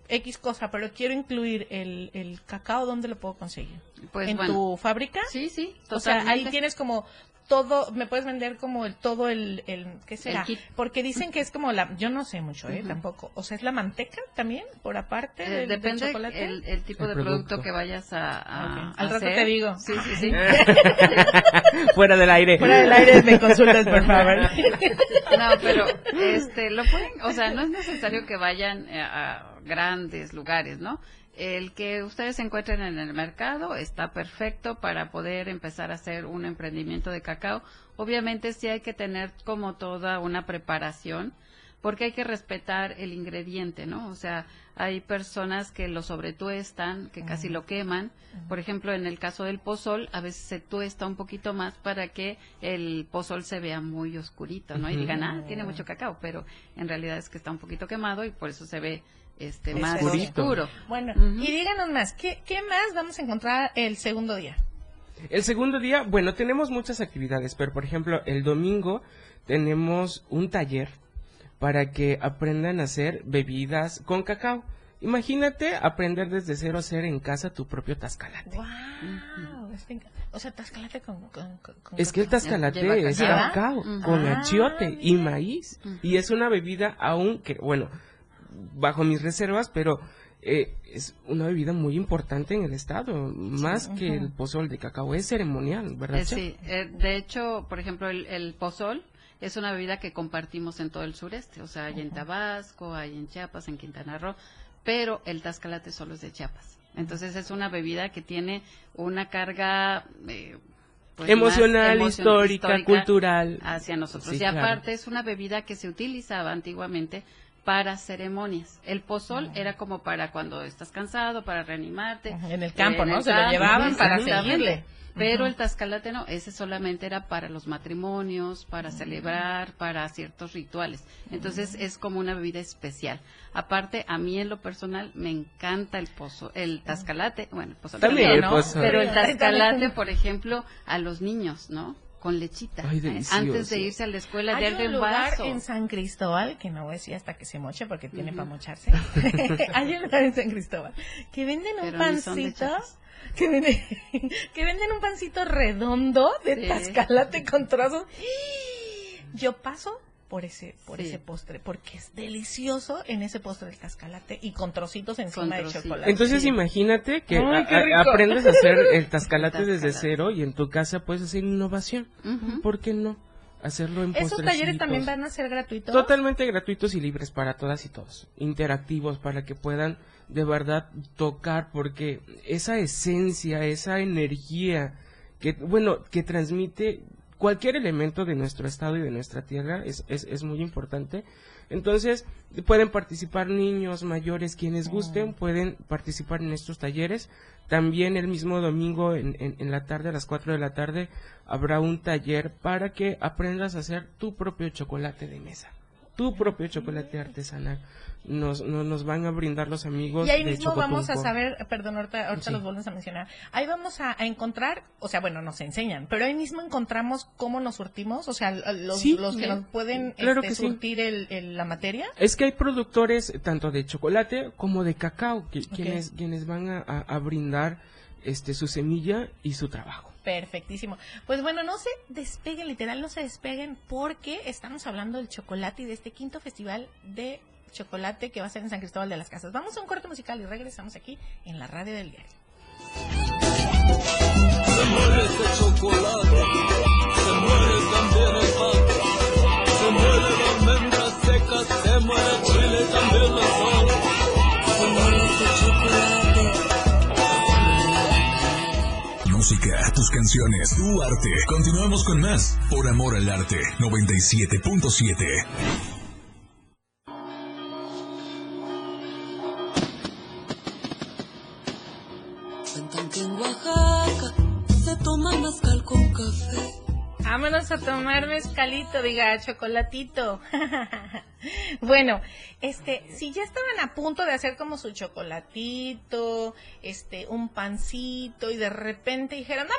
X cosa, pero quiero incluir el, el cacao, ¿dónde lo puedo conseguir? Pues ¿En bueno. tu fábrica? Sí, sí, O sea, ahí tienes como todo, me puedes vender como el todo el, el ¿qué será? El. Porque dicen que es como la, yo no sé mucho, eh, tampoco. O sea, es la manteca también, por aparte Eh, del, del depende chocolate. el, el tipo El de producto. producto. que vayas a. Al a rato hacer. te digo. Sí, sí, sí. <laughs> Fuera del aire. Fuera del aire me consultas, por favor. No, pero este lo pueden, o sea, no es necesario que vayan eh, a grandes lugares, ¿no? El que ustedes encuentren en el mercado está perfecto para poder empezar a hacer un emprendimiento de cacao. Obviamente sí hay que tener como toda una preparación porque hay que respetar el ingrediente, ¿no? O sea, hay personas que lo sobretuestan, que casi lo queman. Por ejemplo, en el caso del pozol, a veces se tuesta un poquito más para que el pozol se vea muy oscurito, ¿no? Y digan, ah, tiene mucho cacao, pero en realidad es que está un poquito quemado y por eso se ve este Ese más Oscurito. oscuro. Bueno, y díganos más, ¿qué, ¿qué más vamos a encontrar el segundo día? El segundo día, bueno, tenemos muchas actividades, pero por ejemplo, el domingo tenemos un taller para que aprendan a hacer bebidas con cacao. Imagínate aprender desde cero a hacer en casa tu propio tascalate. ¡Wow! O sea, tascalate con... con, con- con Es que el tascalate Lleva es cacao. con Ah, achiote y maíz. Y es una bebida aún que, bueno, bajo mis reservas, pero eh, es una bebida muy importante en el estado. Más que el pozol de cacao, es ceremonial, ¿verdad? Eh, sí, eh, de hecho, por ejemplo, el, el pozol es una bebida que compartimos en todo el sureste, o sea, hay en Tabasco, hay en Chiapas, en Quintana Roo, pero el tascalate solo es de Chiapas. Entonces es una bebida que tiene una carga eh, pues, Emocional, histórica, cultural. hacia nosotros. Sí, y claro. aparte es una bebida que se utilizaba antiguamente para ceremonias. El pozol era como para cuando estás cansado, para reanimarte. En el campo, En ¿no? el Se lo llevaban para seguirle. Pero el tascalate no, ese solamente era para los matrimonios, para celebrar, para ciertos rituales. Entonces es como una bebida especial. Aparte, a mí en lo personal me encanta el pozo, el tascalate, bueno, el pozol También también, el ¿no? pozol. Pero el tascalate, por ejemplo, a los niños, ¿no? Con lechita. Ay, ¿eh? delicioso. Antes de irse a la escuela, Hay darle un lugar vaso. en San Cristóbal, que no voy a decir hasta que se moche porque tiene para mocharse. <laughs> Hay un lugar en San Cristóbal que venden un Pero de pancito. Que venden, <laughs> que venden un pancito redondo de Sí. tascalate con trozos. Yo paso por ese por Sí. ese postre porque es delicioso en ese postre del tascalate y con trocitos encima Con de chocolate. Entonces Sí. imagínate que Ay, qué a- a- rico. aprendes a hacer el <laughs> tascalate desde Tascalate. cero y en tu casa puedes hacer innovación. Ujú. ¿Por qué no? Hacerlo en esos talleres también van a ser gratuitos. Totalmente gratuitos y libres para todas y todos. Interactivos para que puedan de verdad tocar porque esa esencia, esa energía que, bueno, que transmite cualquier elemento de nuestro estado y de nuestra tierra es, es, es muy importante. Entonces, pueden participar niños, mayores, quienes gusten, pueden participar en estos talleres. También el mismo domingo en, en, en la tarde, a las 4 de la tarde, habrá un taller para que aprendas a hacer tu propio chocolate de mesa. Tu propio chocolate artesanal. Nos, nos, nos van a brindar los amigos Y ahí de mismo vamos a saber, perdón, ahorita, ahorita Sí. los vuelves a mencionar. Ahí vamos a, a encontrar, o sea, bueno, nos enseñan, pero ahí mismo encontramos cómo nos surtimos, o sea, los, Sí. los que nos pueden Claro este, que sí. surtir el, el- la materia. Es que hay productores tanto de chocolate como de cacao que, quienes, quienes van a, a- a brindar este su semilla y su trabajo. Perfectísimo. Pues bueno, no se despeguen, literal, no se despeguen porque estamos hablando del chocolate y de este quinto festival de chocolate que va a ser en San Cristóbal de las Casas. Vamos a un corte musical y regresamos aquí en la radio del diario. Se muere este chocolate, se muere también el pan, se muere la almendra seca, se muere chile también. Tus canciones, tu arte. Continuamos con más. Por amor al arte. 97.7. Cuentan que en Oaxaca se toma mezcal con café. Vámonos a tomar mezcalito, diga, chocolatito. <laughs> bueno, este, si ya estaban a punto de hacer como su chocolatito, este, un pancito, y de repente dijeron, ¡Mamá,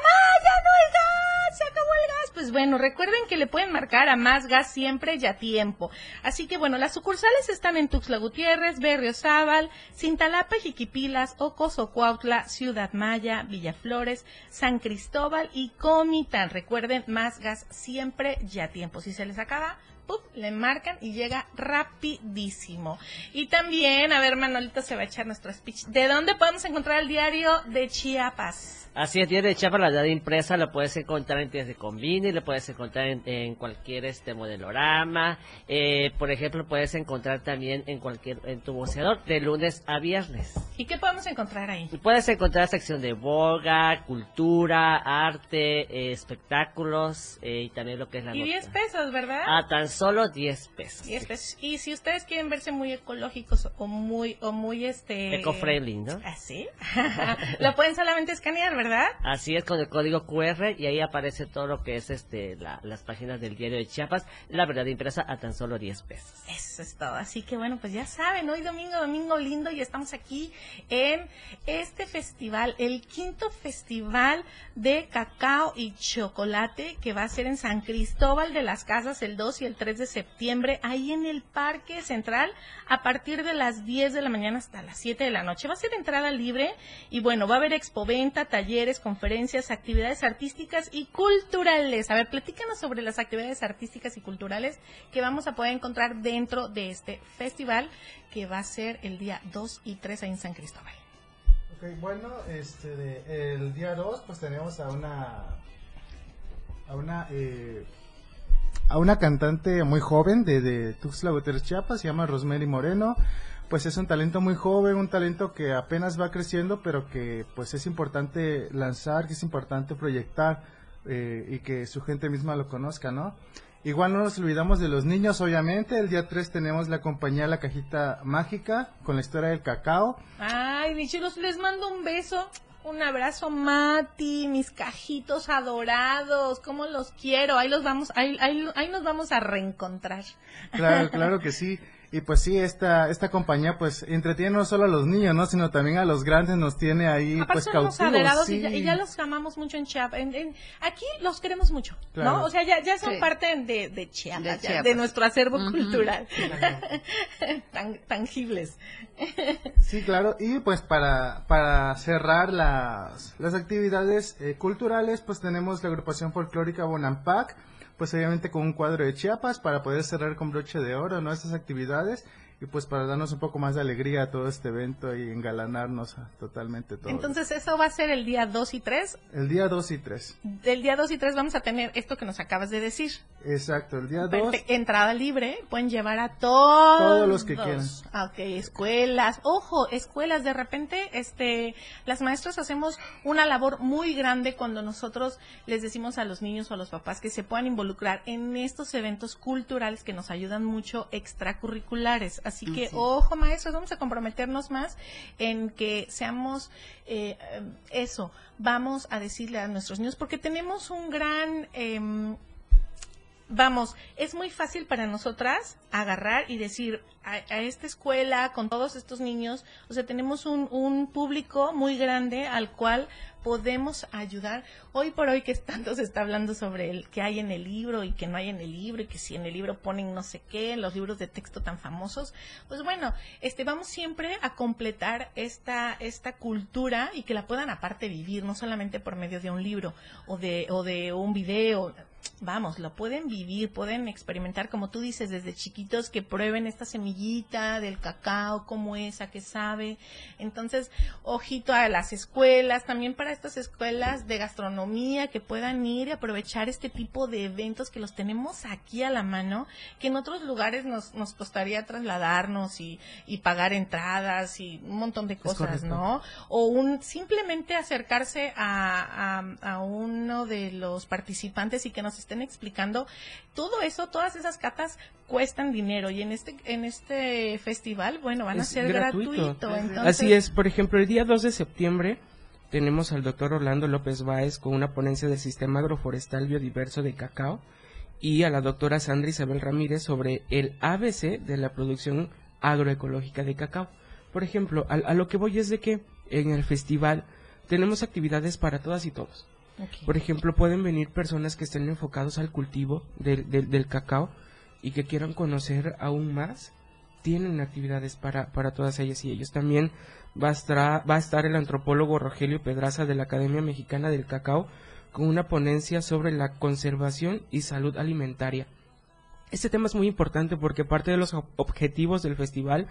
ya no hay gas! ¡Se acabó el gas! Pues bueno, recuerden que le pueden marcar a más gas siempre y a tiempo. Así que bueno, las sucursales están en Tuxtla Gutiérrez, Berriozábal, Cintalapa, Jiquipilas, Ocos, Cuautla, Ciudad Maya, Villaflores, San Cristóbal y Comitán. Recuerden, más gas siempre y a tiempo. Si se les acaba, ¡pup! le marcan y llega rapidísimo. Y también, a ver, Manolito se va a echar nuestro speech. ¿De dónde podemos encontrar el diario de Chiapas? Así es, Diario de Chiapas, la verdad impresa, lo puedes encontrar en tiendas de Convini, lo puedes encontrar en, en cualquier este modelorama, eh, por ejemplo, puedes encontrar también en cualquier, en tu boceador, de lunes a viernes. ¿Y qué podemos encontrar ahí? Puedes encontrar sección de boga, cultura, arte, eh, espectáculos eh, y también lo que es la Y nota. 10 pesos, ¿verdad? A tan solo 10 pesos. 10 pesos. Y si ustedes quieren verse muy ecológicos o muy, o muy este... Eco-friendly, ¿no? ¿Así? <laughs> lo pueden solamente escanear, ¿verdad? Así es, con el código QR y ahí aparece todo lo que es este la- las páginas del diario de Chiapas, la verdad impresa a tan solo 10 pesos. Eso es todo. Así que bueno, pues ya saben, hoy domingo, domingo lindo, y estamos aquí en este festival, el quinto festival de cacao y chocolate que va a ser en San Cristóbal de las Casas el 2 y el 3 de septiembre, ahí en el Parque Central, a partir de las 10 de la mañana hasta las 7 de la noche. Va a ser entrada libre y bueno, va a haber expoventa, conferencias, actividades artísticas y culturales. A ver, platícanos sobre las actividades artísticas y culturales que vamos a poder encontrar dentro de este festival que va a ser el día 2 y 3 ahí en San Cristóbal. Ok, bueno, este, el día 2 pues tenemos a una a una eh, a una cantante muy joven de, de Tuxtla Gutiérrez Chiapas, se llama Rosemary Moreno. Pues es un talento muy joven, un talento que apenas va creciendo, pero que pues es importante lanzar, que es importante proyectar eh, y que su gente misma lo conozca, ¿no? Igual no nos olvidamos de los niños, obviamente. El día 3 tenemos la compañía La Cajita Mágica con la historia del cacao. Ay, mis chulos, les mando un beso. Un abrazo, Mati, mis cajitos adorados, cómo los quiero. Ahí los vamos, ahí, ahí, ahí nos vamos a reencontrar. Claro, claro <laughs> que sí. Y pues sí, esta, esta compañía pues entretiene no solo a los niños, ¿no? Sino también a los grandes nos tiene ahí Aparte pues cautivos. sí. y, ya, y ya los amamos mucho en Chiapas. En- en- aquí los queremos mucho, Claro. ¿no? O sea, ya, ya son Sí. parte de, de Chiapas, De ya, Chiapas. de nuestro acervo cultural. <laughs> Tan- tangibles. Sí, claro. Y pues para, para cerrar las, las actividades eh, culturales, pues tenemos la agrupación folclórica Bonampak, pues obviamente con un cuadro de Chiapas para poder cerrar con broche de oro, ¿no? Estas actividades. Y pues para darnos un poco más de alegría a todo este evento y engalanarnos totalmente todo. Entonces, eso va a ser el día 2 y 3. el día 2 y 3. Del día 2 y 3 vamos a tener esto que nos acabas de decir. Exacto, el día 2. Perfecto. Entrada libre, pueden llevar a todos. Todos los que quieran. Ah, Ok, escuelas. Ojo, escuelas, de repente, este, las maestras hacemos una labor muy grande cuando nosotros les decimos a los niños o a los papás que se puedan involucrar en estos eventos culturales que nos ayudan mucho extracurriculares. Así que, Así. ojo, maestros, vamos a comprometernos más en que seamos eh, eh, eso. Vamos a decirle a nuestros niños, porque tenemos un gran... em, vamos, es muy fácil para nosotras agarrar y decir a, esta escuela con todos estos niños, o sea, tenemos un, público muy grande al cual podemos ayudar. Hoy por hoy que tanto se está hablando sobre el que hay en el libro y que no hay en el libro y que si en el libro ponen no sé qué, los libros de texto tan famosos, pues bueno, este vamos siempre a completar esta esta cultura y que la puedan aparte vivir, no solamente por medio de un libro o de o de un video, vamos, lo pueden vivir, pueden experimentar, como tú dices, desde chiquitos que prueben esta semillita del cacao, cómo es, a qué sabe. Entonces, ojito a las escuelas, también para estas escuelas de gastronomía que puedan ir y aprovechar este tipo de eventos que los tenemos aquí a la mano, que en otros lugares nos, nos costaría trasladarnos y, y pagar entradas y un montón de cosas. ¿no? O un, simplemente acercarse a, a, a uno de los participantes y que nos estén explicando todo eso, todas esas catas cuestan dinero y en este en este festival, bueno, van a ser gratuito. entonces- Así es, por ejemplo, el día 2 de septiembre tenemos al doctor Orlando López Báez con una ponencia del Sistema Agroforestal Biodiverso de Cacao y a la doctora Sandra Isabel Ramírez sobre el ABC de la producción agroecológica de cacao. Por ejemplo, a, a lo que voy es de que en el festival tenemos actividades para todas y todos. Por ejemplo, pueden venir personas que estén enfocados al cultivo del, del, del cacao y que quieran conocer aún más. Tienen actividades para, para todas ellas y ellos. También va a, estar, va a estar el antropólogo Rogelio Pedraza de la Academia Mexicana del Cacao con una ponencia sobre la conservación y salud alimentaria. Este tema es muy importante porque parte de los ob- objetivos del festival,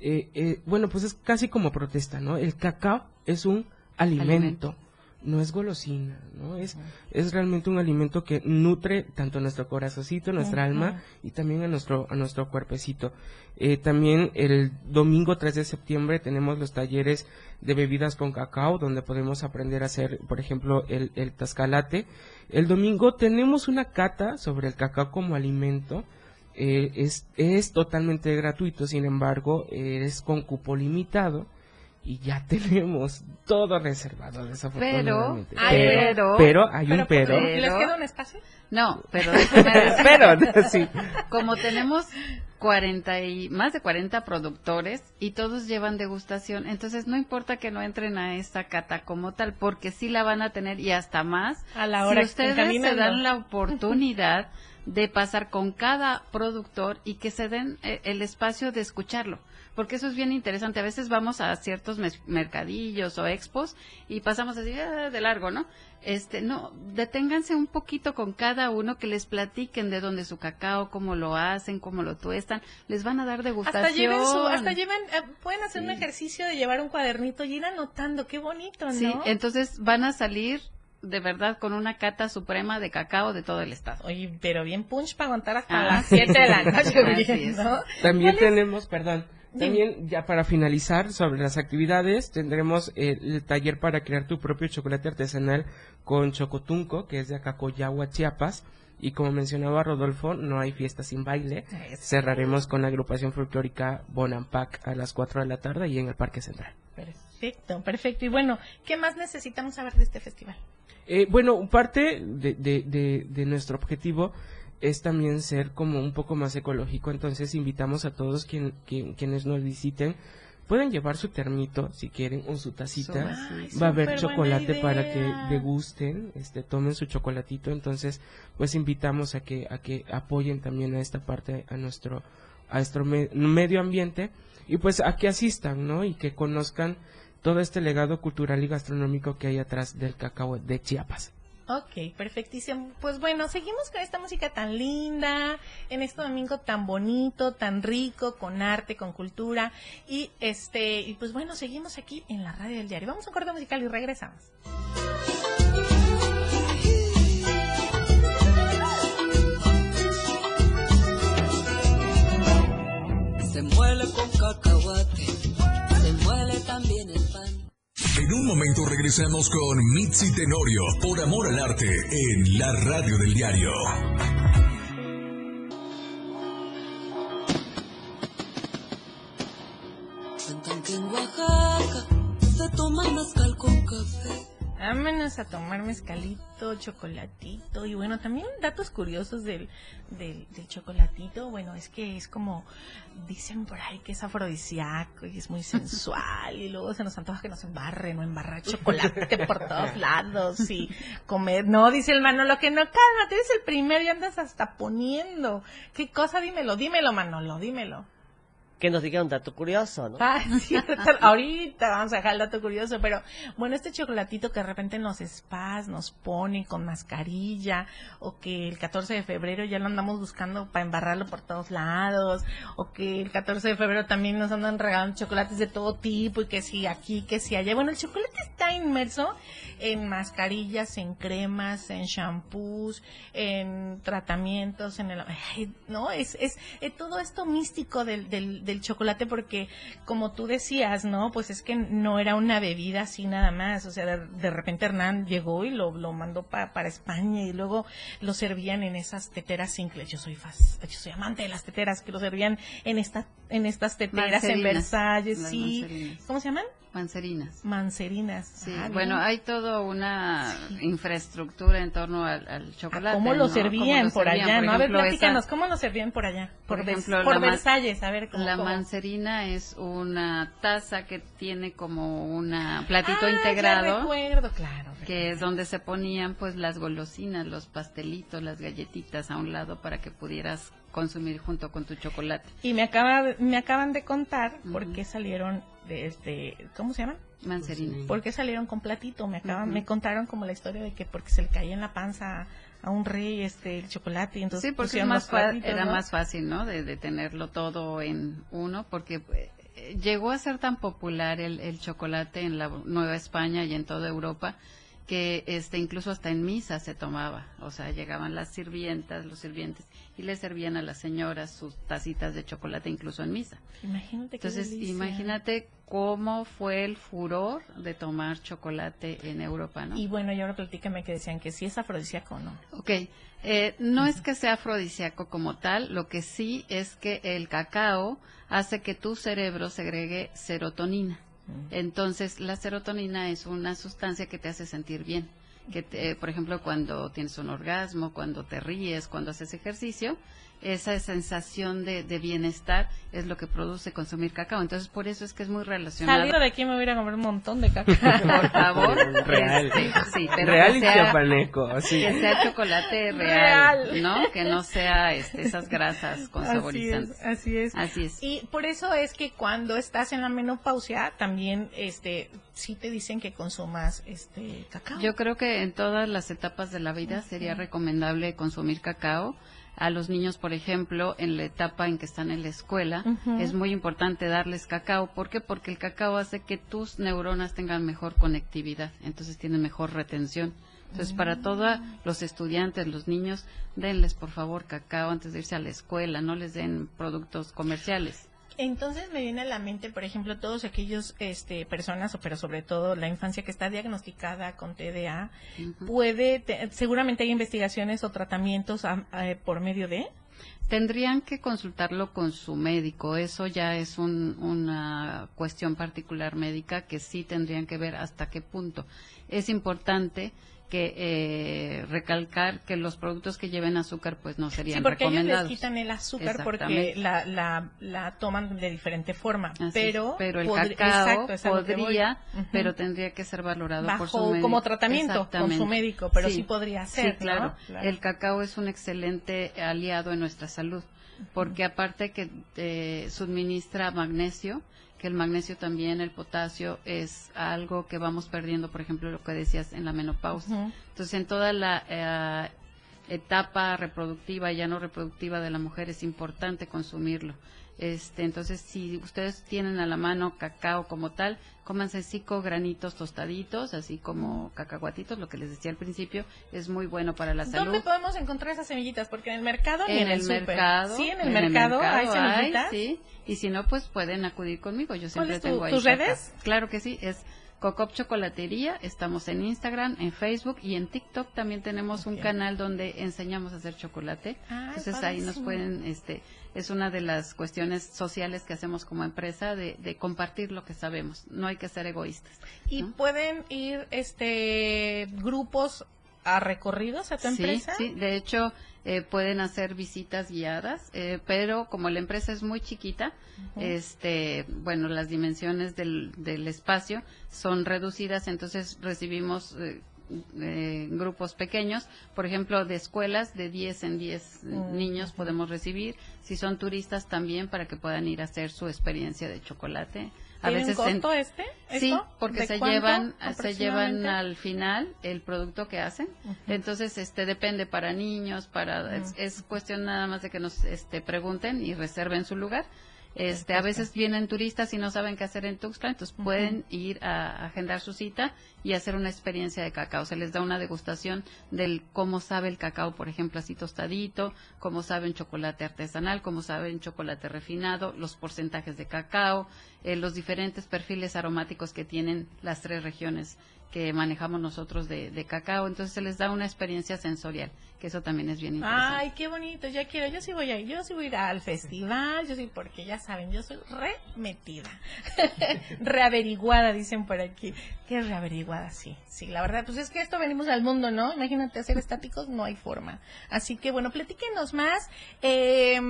eh, eh, bueno, pues es casi como protesta, ¿no? El cacao es un Alimento. No es golosina, ¿no? Es, es realmente un alimento que nutre tanto nuestro corazoncito, nuestra alma y también a nuestro, a nuestro cuerpecito. Eh, también el domingo 3 de septiembre tenemos los talleres de bebidas con cacao, donde podemos aprender a hacer, por ejemplo, el, el tascalate. El domingo tenemos una cata sobre el cacao como alimento. Eh, es, es totalmente gratuito, sin embargo, eh, es con cupo limitado y ya <laughs> tenemos todo reservado, Pero, desafortunadamente. pero, pero hay un pero. ¿Les queda un espacio? No, pero <laughs> Pero, sí. como tenemos 40 y más de 40 productores y todos llevan degustación, entonces no importa que no entren a esta cata como tal, porque sí la van a tener y hasta más. A la hora si ustedes se dan la oportunidad de pasar con cada productor y que se den eh, el espacio de escucharlo. Porque eso es bien interesante. A veces vamos a ciertos mes- mercadillos o expos y pasamos así ah, de largo, ¿no? Este, no, deténganse un poquito con cada uno que les platiquen de dónde es su cacao, cómo lo hacen, cómo lo tuestan. Les van a dar degustación. Hasta lleven su, hasta lleven, eh, pueden hacer un ejercicio de llevar un cuadernito y ir anotando, qué bonito, ¿no? Sí, entonces van a salir de verdad con una cata suprema de cacao de todo el estado. Oye, pero bien punch para aguantar hasta Ah. las 7 de la <laughs> noche. ¿no? También tenemos, perdón, también ya para finalizar sobre las actividades, tendremos eh, el taller para crear tu propio chocolate artesanal con Chocotunco, que es de Acacoyagua, Chiapas. Y como mencionaba Rodolfo, no hay fiesta sin baile. Cerraremos con la agrupación folclórica Bonampak a las 4 de la tarde y en el Parque Central. Perfecto, perfecto. Y bueno, ¿qué más necesitamos saber de este festival? Eh, bueno, parte de, de, de, de nuestro objetivo es también ser como un poco más ecológico, entonces invitamos a todos quien, quien- quienes nos visiten, pueden llevar su termito si quieren o su tacita, Ay, va a haber chocolate para que degusten, este, tomen su chocolatito, entonces pues invitamos a que, a que apoyen también a esta parte, a nuestro, a nuestro me- medio ambiente y pues a que asistan, ¿no? Y que conozcan todo este legado cultural y gastronómico que hay atrás del cacao de Chiapas. Ok, perfectísimo. Pues bueno, seguimos con esta música tan linda, en este domingo tan bonito, tan rico, con arte, con cultura. Y este, y pues bueno, seguimos aquí en la radio del diario. Vamos a un corte musical y regresamos. Se muele con cacahuate, se muele también el pan. En un momento regresamos con Mitzi Tenorio por Amor al Arte en la radio del diario. En Oaxaca se toma mezcal con café. Vámonos a tomar mezcalito, chocolatito y bueno, también datos curiosos del, del, del chocolatito. Bueno, es que es como, dicen por ahí que es afrodisíaco y es muy <laughs> sensual y luego se nos antoja que nos embarren o embarrar chocolate por todos <laughs> lados y comer. No, dice el Manolo que no, cálmate, eres el primero y andas hasta poniendo. ¿Qué cosa? Dímelo, dímelo Manolo, dímelo. Que nos diga un dato curioso, ¿no? Ah, <laughs> ahorita- vamos a dejar el dato curioso, pero bueno, este chocolatito que de repente nos spas, nos pone con mascarilla, o que el 14 de febrero ya lo andamos buscando para embarrarlo por todos lados, o que el 14 de febrero también nos andan regalando chocolates de todo tipo, y que si aquí, que si allá. Bueno, el chocolate está inmerso en mascarillas, en cremas, en shampoos, en tratamientos, en el... no, es, es, eh, todo esto místico del, del, del chocolate porque, como tú decías, ¿no? Pues es que no era una bebida así nada más. O sea, de, de repente Hernán llegó y lo, lo mandó pa- para España y luego lo servían en esas teteras incles. Yo soy fas, yo soy amante de las teteras que lo servían en esta, en estas teteras en Versalles, sí. ¿Cómo se llaman? Mancerinas. Mancerinas. Sí, Ah, bueno, hay toda una infraestructura en torno al, al chocolate. ¿Cómo lo ¿no? servían ¿Cómo lo por servían? allá? Por ¿no? A ver, ejemplo, esa- platícanos, ¿cómo lo servían por allá? Por Vers- ejemplo, por Versalles, a ver, ¿cómo? La cómo? mancerina es una taza que tiene como un platito Ah, ya integrado. recuerdo, claro. que es donde se ponían pues las golosinas, los pastelitos, las galletitas a un lado para que pudieras consumir junto con tu chocolate. Y me acaba, me acaban de contar por qué salieron de este, ¿cómo se llaman? Mancerinas. ¿Por qué salieron con platito? Me acaban, me contaron como la historia de que porque se le caía en la panza a un rey este el chocolate y entonces Sí, porque más platitos, era ¿no? más fácil, ¿no? De, de tenerlo todo en uno, porque eh, llegó a ser tan popular el, el chocolate en la Nueva España y en toda Europa que este incluso hasta en misa se tomaba, o sea, llegaban las sirvientas, los sirvientes y le servían a las señoras sus tacitas de chocolate incluso en misa. Imagínate Entonces, imagínate cómo fue el furor de tomar chocolate en Europa, ¿no? Y bueno, y ahora platícame que decían que sí es afrodisíaco o no. Ok, eh, no es que sea afrodisíaco como tal, lo que sí es que el cacao hace que tu cerebro segregue serotonina. Entonces, la serotonina es una sustancia que te hace sentir bien. Que, te- por ejemplo, cuando tienes un orgasmo, cuando te ríes, cuando haces ejercicio, esa sensación de, de bienestar es lo que produce consumir cacao. Entonces, por eso es que es muy relacionado. Salido de aquí me voy a ir a comer un montón de cacao. <laughs> Por favor. <laughs> Real. Este, sí, pero Real que y sea- chiapaneco, sí. Que sea chocolate real, Real. ¿no? Que no sea este, esas grasas con Así saborizantes. es, así es. Así es. Y por eso es que cuando estás en la menopausia, también este sí te dicen que consumas este cacao. Yo creo que en todas las etapas de la vida sería recomendable consumir cacao. A los niños, por ejemplo, en la etapa en que están en la escuela, es muy importante darles cacao. ¿Por qué? Porque el cacao hace que tus neuronas tengan mejor conectividad, entonces tienen mejor retención. Entonces, para todos los estudiantes, los niños, denles por favor cacao antes de irse a la escuela, no les den productos comerciales. Entonces me viene a la mente, por ejemplo, todos aquellos este, personas, o pero sobre todo la infancia que está diagnosticada con TDA, puede, te- seguramente hay investigaciones o tratamientos a- a- por medio de... Tendrían que consultarlo con su médico. Eso ya es un- una cuestión particular médica que sí tendrían que ver hasta qué punto. Es importante que eh, recalcar que los productos que lleven azúcar pues no serían Sí, porque ellos les quitan el azúcar porque la, la, la toman de diferente forma. Así es. pero pero el cacao exacto, podría, pero tendría que ser valorado por su médico. como tratamiento con su médico, pero sí podría ser, Sí, claro. ¿no? Claro. El cacao es un excelente aliado en nuestra salud, porque aparte que eh, suministra magnesio, que el magnesio también, el potasio, es algo que vamos perdiendo, por ejemplo, lo que decías en la menopausia. Ujú. Entonces, en toda la eh, etapa reproductiva y ya no reproductiva de la mujer es importante consumirlo. Este, entonces, si ustedes tienen a la mano cacao como tal, cómanse cinco granitos tostaditos, así como cacahuatitos, lo que les decía al principio, es muy bueno para la salud. ¿Dónde podemos encontrar esas semillitas? Porque en el mercado ni en, en el mercado. Sí, en el mercado, hay semillitas. sí. Y si no, pues pueden acudir conmigo. Yo siempre es tu- tengo ahí. tus redes? Claro que sí, es Cocop Chocolatería, estamos en Instagram, en Facebook y en TikTok también tenemos un canal donde enseñamos a hacer chocolate. Ay, Entonces ahí nos pueden, este, es una de las cuestiones sociales que hacemos como empresa de, de compartir lo que sabemos. No hay que ser egoístas. ¿Y pueden ir este grupos a recorridos a tu Sí, empresa? Sí, de hecho eh, pueden hacer visitas guiadas, eh, pero como la empresa es muy chiquita, este, bueno, las dimensiones del, del espacio son reducidas, entonces recibimos eh, eh, grupos pequeños, por ejemplo, de escuelas de 10 en 10 Mm, niños podemos recibir, si son turistas también para que puedan ir a hacer su experiencia de chocolate. A ¿Tiene un veces en- costo este? Sí, ¿Esto? porque ¿De se llevan se llevan al final el producto que hacen. Entonces, este depende para niños, para es, es cuestión nada más de que nos este pregunten y reserven su lugar. Este, a veces vienen turistas y no saben qué hacer en Tuxtla, entonces pueden ir a agendar su cita y hacer una experiencia de cacao. Se les da una degustación del cómo sabe el cacao, por ejemplo, así tostadito, cómo sabe un chocolate artesanal, cómo sabe un chocolate refinado, los porcentajes de cacao, eh, los diferentes perfiles aromáticos que tienen las tres regiones que manejamos nosotros de, de cacao. Entonces se les da una experiencia sensorial, que eso también es bien interesante. Ay, qué bonito, ya quiero, yo sí voy a ir, yo sí voy a ir al festival, yo sí, porque ya saben, yo soy re metida, <laughs> reaveriguada, dicen por aquí, qué reaveriguada, sí, sí, la verdad, pues es que esto venimos al mundo, ¿no? Imagínate hacer estáticos, no hay forma. Así que bueno, platíquenos más eh,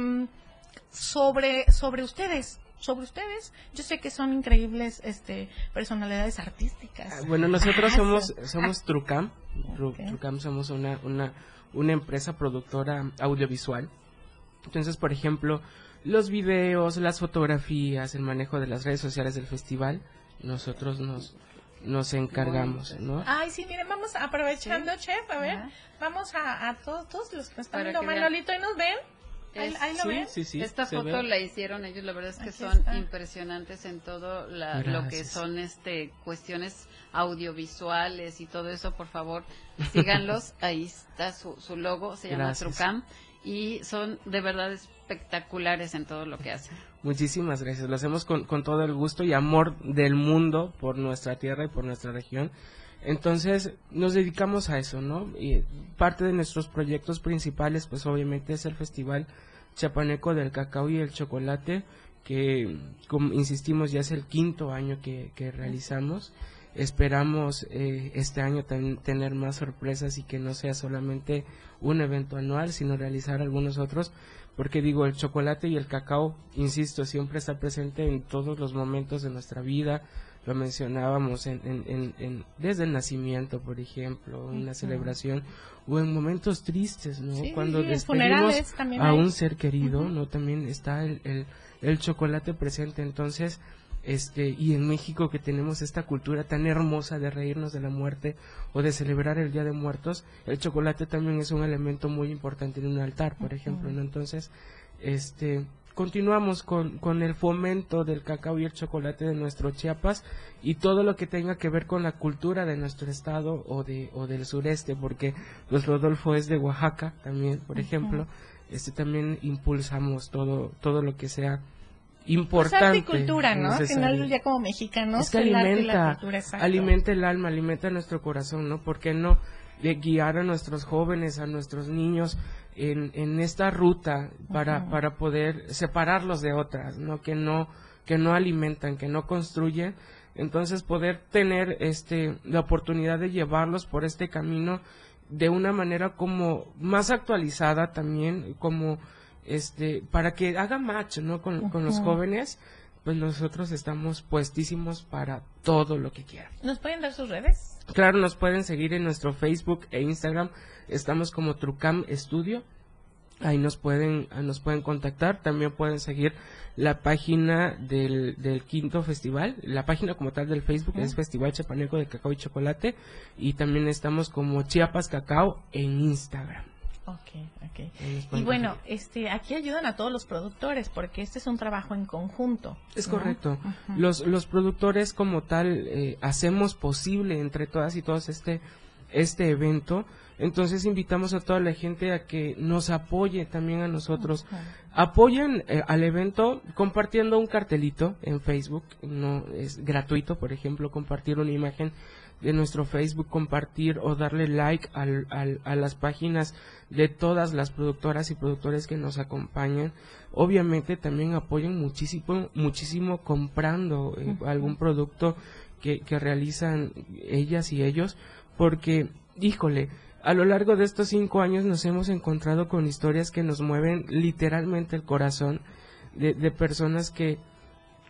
sobre, sobre ustedes, sobre ustedes. Yo sé que son increíbles este personalidades artísticas. Ah, Bueno, nosotros Ah, somos sí. somos Trucam. Tru- Trucam somos una, una, una empresa productora audiovisual. Entonces, por ejemplo, los videos, las fotografías, el manejo de las redes sociales del festival, nosotros nos, nos encargamos, ¿no? Ay, sí, miren, vamos aprovechando, chef, a ver, Ajá. vamos a, a todos, todos los que están viendo. Manolito, ¿y nos ven? Ahí, Es- ahí lo ven. Esta foto ve. la hicieron ellos, la verdad es que Aquí son está. impresionantes en todo la- lo que son este cuestiones audiovisuales y todo eso, por favor, síganlos, <laughs> ahí está su, su logo, se llama Gracias. Trucam y son de verdad espectaculares en todo lo que hacen. Muchísimas gracias. Lo hacemos con, con todo el gusto y amor del mundo por nuestra tierra y por nuestra región. Entonces nos dedicamos a eso, ¿no? Y parte de nuestros proyectos principales, pues obviamente es el Festival Chapaneco del Cacao y el Chocolate, que como insistimos ya es el quinto año que, realizamos. Esperamos eh, este año también tener más sorpresas y que no sea solamente un evento anual, sino realizar algunos otros, porque digo, el chocolate y el cacao, insisto, siempre está presente en todos los momentos de nuestra vida, lo mencionábamos en, en- en- desde el nacimiento, por ejemplo, una Ujú. celebración, o en momentos tristes, ¿no? Sí, Cuando despedimos a un ser querido. ¿no? También está el, el, el chocolate presente, entonces, este, y en México que tenemos esta cultura tan hermosa de reírnos de la muerte o de celebrar el Día de Muertos, el chocolate también es un elemento muy importante en un altar, por ejemplo, ¿no? Entonces, este, continuamos con, con el fomento del cacao y el chocolate de nuestro Chiapas y todo lo que tenga que ver con la cultura de nuestro estado o de o del sureste porque pues Rodolfo es de Oaxaca también por ejemplo este también impulsamos todo todo lo que sea Pues importante y cultura, ¿no? Al necesario. final ya como mexicanos, Es que la alimenta, cultura, alimenta el alma, alimenta nuestro corazón, ¿no? ¿Por qué no de guiar a nuestros jóvenes, a nuestros niños en, en esta ruta para, para poder separarlos de otras, ¿no? Que no, que no alimentan, que no construyen. Entonces poder tener este, la oportunidad de llevarlos por este camino de una manera como más actualizada también, como este, para que haga match, ¿no? Con, con los jóvenes, pues nosotros estamos puestísimos para todo lo que quieran. ¿Nos pueden dar sus redes? Claro, nos pueden seguir en nuestro Facebook e Instagram. Estamos como Trucam Studio. Ahí nos pueden, ah, nos pueden contactar. También pueden seguir la página del, del quinto festival. La página como tal del Facebook es Festival Chapaneco de Cacao y Chocolate. Y también estamos como Chiapas Cacao en Instagram. Ok, ok. Y bueno, este, aquí ayudan a todos los productores porque este es un trabajo en conjunto. Es ¿no? correcto. Los, los productores como tal eh, hacemos posible entre todas y todos este este evento. Entonces invitamos a toda la gente a que nos apoye también a nosotros. Apoyen eh, al evento compartiendo un cartelito en Facebook, no es gratuito, por ejemplo, compartir una imagen de nuestro Facebook, compartir o darle like al, al- a las páginas de todas las productoras y productores que nos acompañan. Obviamente también apoyen muchísimo, muchísimo comprando eh, algún producto que, que realizan ellas y ellos, porque, híjole, a lo largo de estos cinco años nos hemos encontrado con historias que nos mueven literalmente el corazón de, de personas que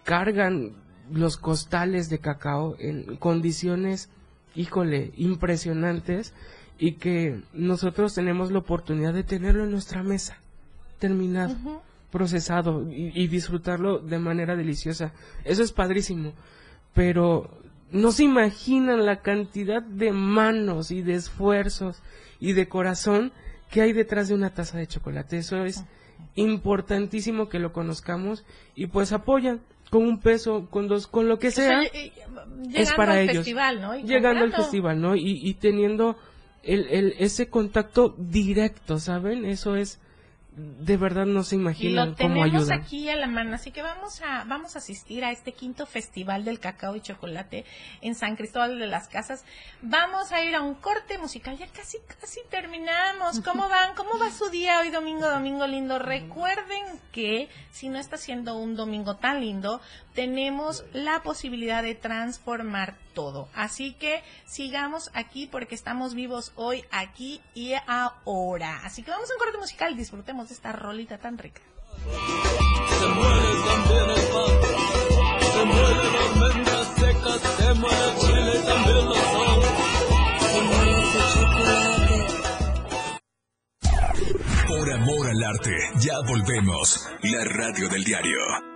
cargan los costales de cacao en condiciones, híjole, impresionantes y que nosotros tenemos la oportunidad de tenerlo en nuestra mesa, terminado, procesado y, y disfrutarlo de manera deliciosa. Eso es padrísimo, pero no se imaginan la cantidad de manos y de esfuerzos y de corazón que hay detrás de una taza de chocolate. Eso es importantísimo que lo conozcamos y pues apoyan con un peso, con dos, con lo que O sea, eh, eh, es para al ellos. festival, ¿no? Y Llegando al festival, ¿no? Y, y teniendo el, el, ese contacto directo, ¿saben? Eso es, de verdad no se Y imaginan lo cómo tenemos ayudan. aquí a la mano, así que vamos a vamos a asistir a este quinto festival del cacao y chocolate en San Cristóbal de las Casas. Vamos a ir a un corte musical, ya casi casi terminamos. ¿Cómo <laughs> van? ¿Cómo va su día hoy domingo, domingo lindo? Recuerden que si no está siendo un domingo tan lindo, tenemos la posibilidad de transformar todo. Así que sigamos aquí porque estamos vivos hoy, aquí y ahora. Así que vamos a un corte musical, disfrutemos de esta rolita tan rica. Se muere también el pan, se muere la almendra seca, se muere chile también la sal, se muere ese chocolate. Por amor al arte, ya volvemos. La radio del diario.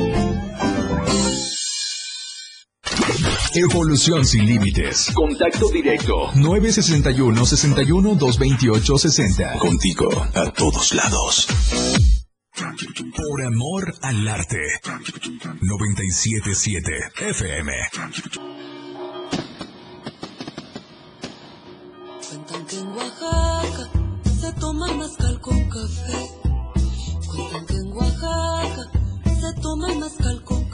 Evolución sin límites. Contacto directo 961-61-228-60. Contigo a todos lados. Por amor al arte. 977 FM. Cuentan que en Oaxaca se toma mezcal con café. Cuentan que en Oaxaca se toma mezcal con café.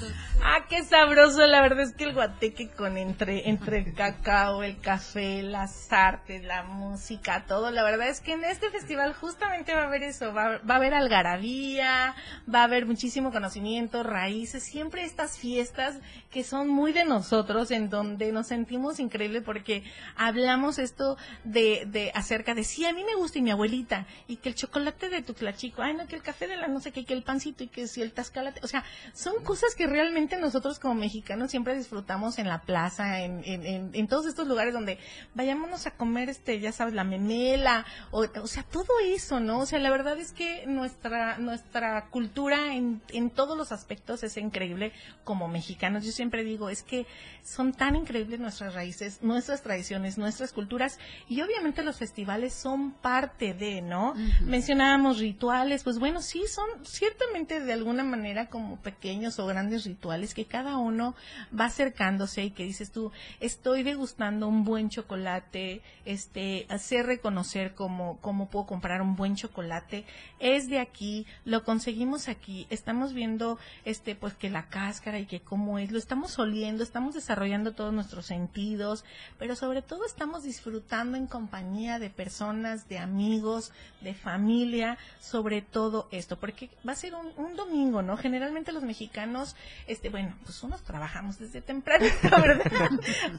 Ah, qué sabroso, la verdad es que el guateque con entre, entre el cacao, el café, las artes, la música, todo, la verdad es que en este festival justamente va a haber eso, va, va a haber algarabía, va a haber muchísimo conocimiento, raíces, siempre estas fiestas que son muy de nosotros, en donde nos sentimos increíble porque hablamos esto de, de acerca de, sí, a mí me gusta y mi abuelita, y que el chocolate de tu tlachico, ay no, que el café de la no sé qué, que el pancito y que si el tascalate, o sea, son cosas que realmente nos nosotros como mexicanos siempre disfrutamos en la plaza, en, en todos estos lugares donde vayámonos a comer, este, ya sabes, la memela, o, o sea, todo eso, ¿no? O sea, la verdad es que nuestra, nuestra cultura en, en todos los aspectos es increíble como mexicanos. Yo siempre digo, es que son tan increíbles nuestras raíces, nuestras tradiciones, nuestras culturas, y obviamente los festivales son parte de, ¿no? Mencionábamos rituales, pues bueno, sí, son ciertamente de alguna manera como pequeños o grandes rituales que cada uno va acercándose y que dices tú, estoy degustando un buen chocolate, este, hacer reconocer cómo, cómo puedo comprar un buen chocolate, es de aquí, lo conseguimos aquí, estamos viendo, este, pues que la cáscara y que cómo es, lo estamos oliendo, estamos desarrollando todos nuestros sentidos, pero sobre todo estamos disfrutando en compañía de personas, de amigos, de familia, sobre todo esto, porque va a ser un, domingo, ¿no? Generalmente los mexicanos, este, bueno, pues unos trabajamos desde temprano, <laughs> ¿verdad?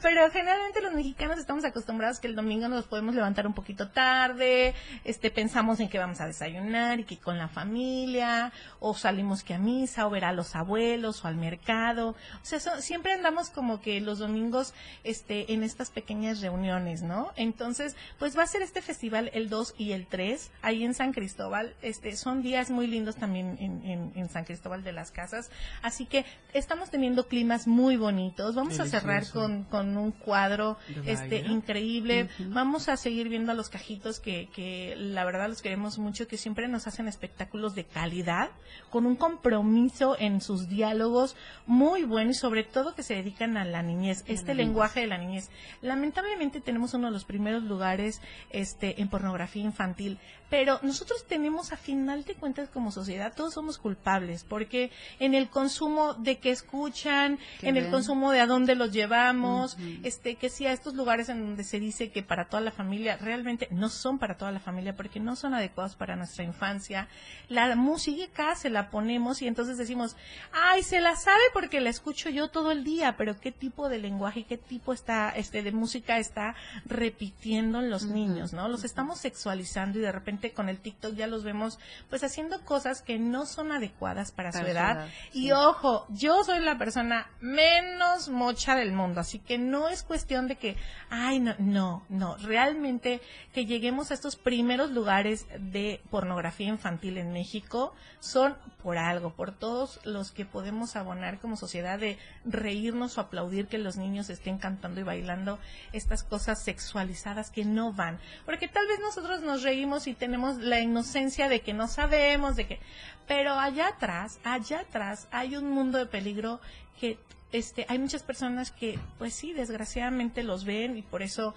Pero generalmente los mexicanos estamos acostumbrados que el domingo nos podemos levantar un poquito tarde, este, pensamos en que vamos a desayunar y que con la familia, o salimos que a misa, o ver a los abuelos, o al mercado. O sea, so- siempre andamos como que los domingos, este, en estas pequeñas reuniones, ¿no? Entonces, pues va a ser este festival el 2 y el 3, ahí en San Cristóbal, este, son días muy lindos también en, en, en San Cristóbal de las Casas, así que estamos teniendo climas muy bonitos, vamos a cerrar con, con un cuadro, este, increíble, vamos a seguir viendo a los cajitos que, que la verdad los queremos mucho, que siempre nos hacen espectáculos de calidad, con un compromiso en sus diálogos muy bueno y sobre todo que se dedican a la niñez, este lenguaje de la niñez. Lamentablemente tenemos uno de los primeros lugares este, en pornografía infantil, pero nosotros tenemos a final de cuentas como sociedad, todos somos culpables, porque en el consumo de que escuchan, en el consumo de a dónde los llevamos, este, que sí a estos lugares en donde se dice que para toda la familia, realmente no son para toda la familia porque no son adecuados para nuestra infancia. La música se la ponemos y entonces decimos, ay, se la sabe porque la escucho yo todo el día, pero qué tipo de lenguaje, qué tipo está, este, de música está repitiendo en los niños, ¿no? Los estamos sexualizando y de repente con el TikTok ya los vemos pues haciendo cosas que no son adecuadas para, Para su edad. Y ojo, yo soy la persona menos mocha del mundo, así que no es cuestión de que, ay, no, no, no, realmente que lleguemos a estos primeros lugares de pornografía infantil en México son por algo, por todos los que podemos abonar como sociedad de reírnos o aplaudir que los niños estén cantando y bailando estas cosas sexualizadas que no van, porque tal vez nosotros nos reímos y tenemos la inocencia de que no sabemos, de que, pero allá atrás, allá atrás hay un mundo de peligro que este hay muchas personas que pues sí desgraciadamente los ven y por eso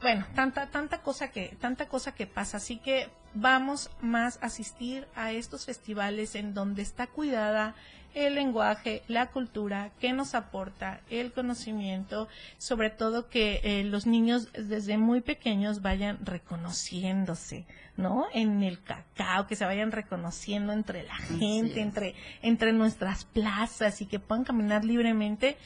bueno, tanta tanta cosa que tanta cosa que pasa, así que vamos más a asistir a estos festivales en donde está cuidada el lenguaje, la cultura, que nos aporta el conocimiento, sobre todo que eh, los niños desde muy pequeños vayan reconociéndose, ¿no? En el cacao, que se vayan reconociendo entre la gente, entre entre nuestras plazas y que puedan caminar libremente.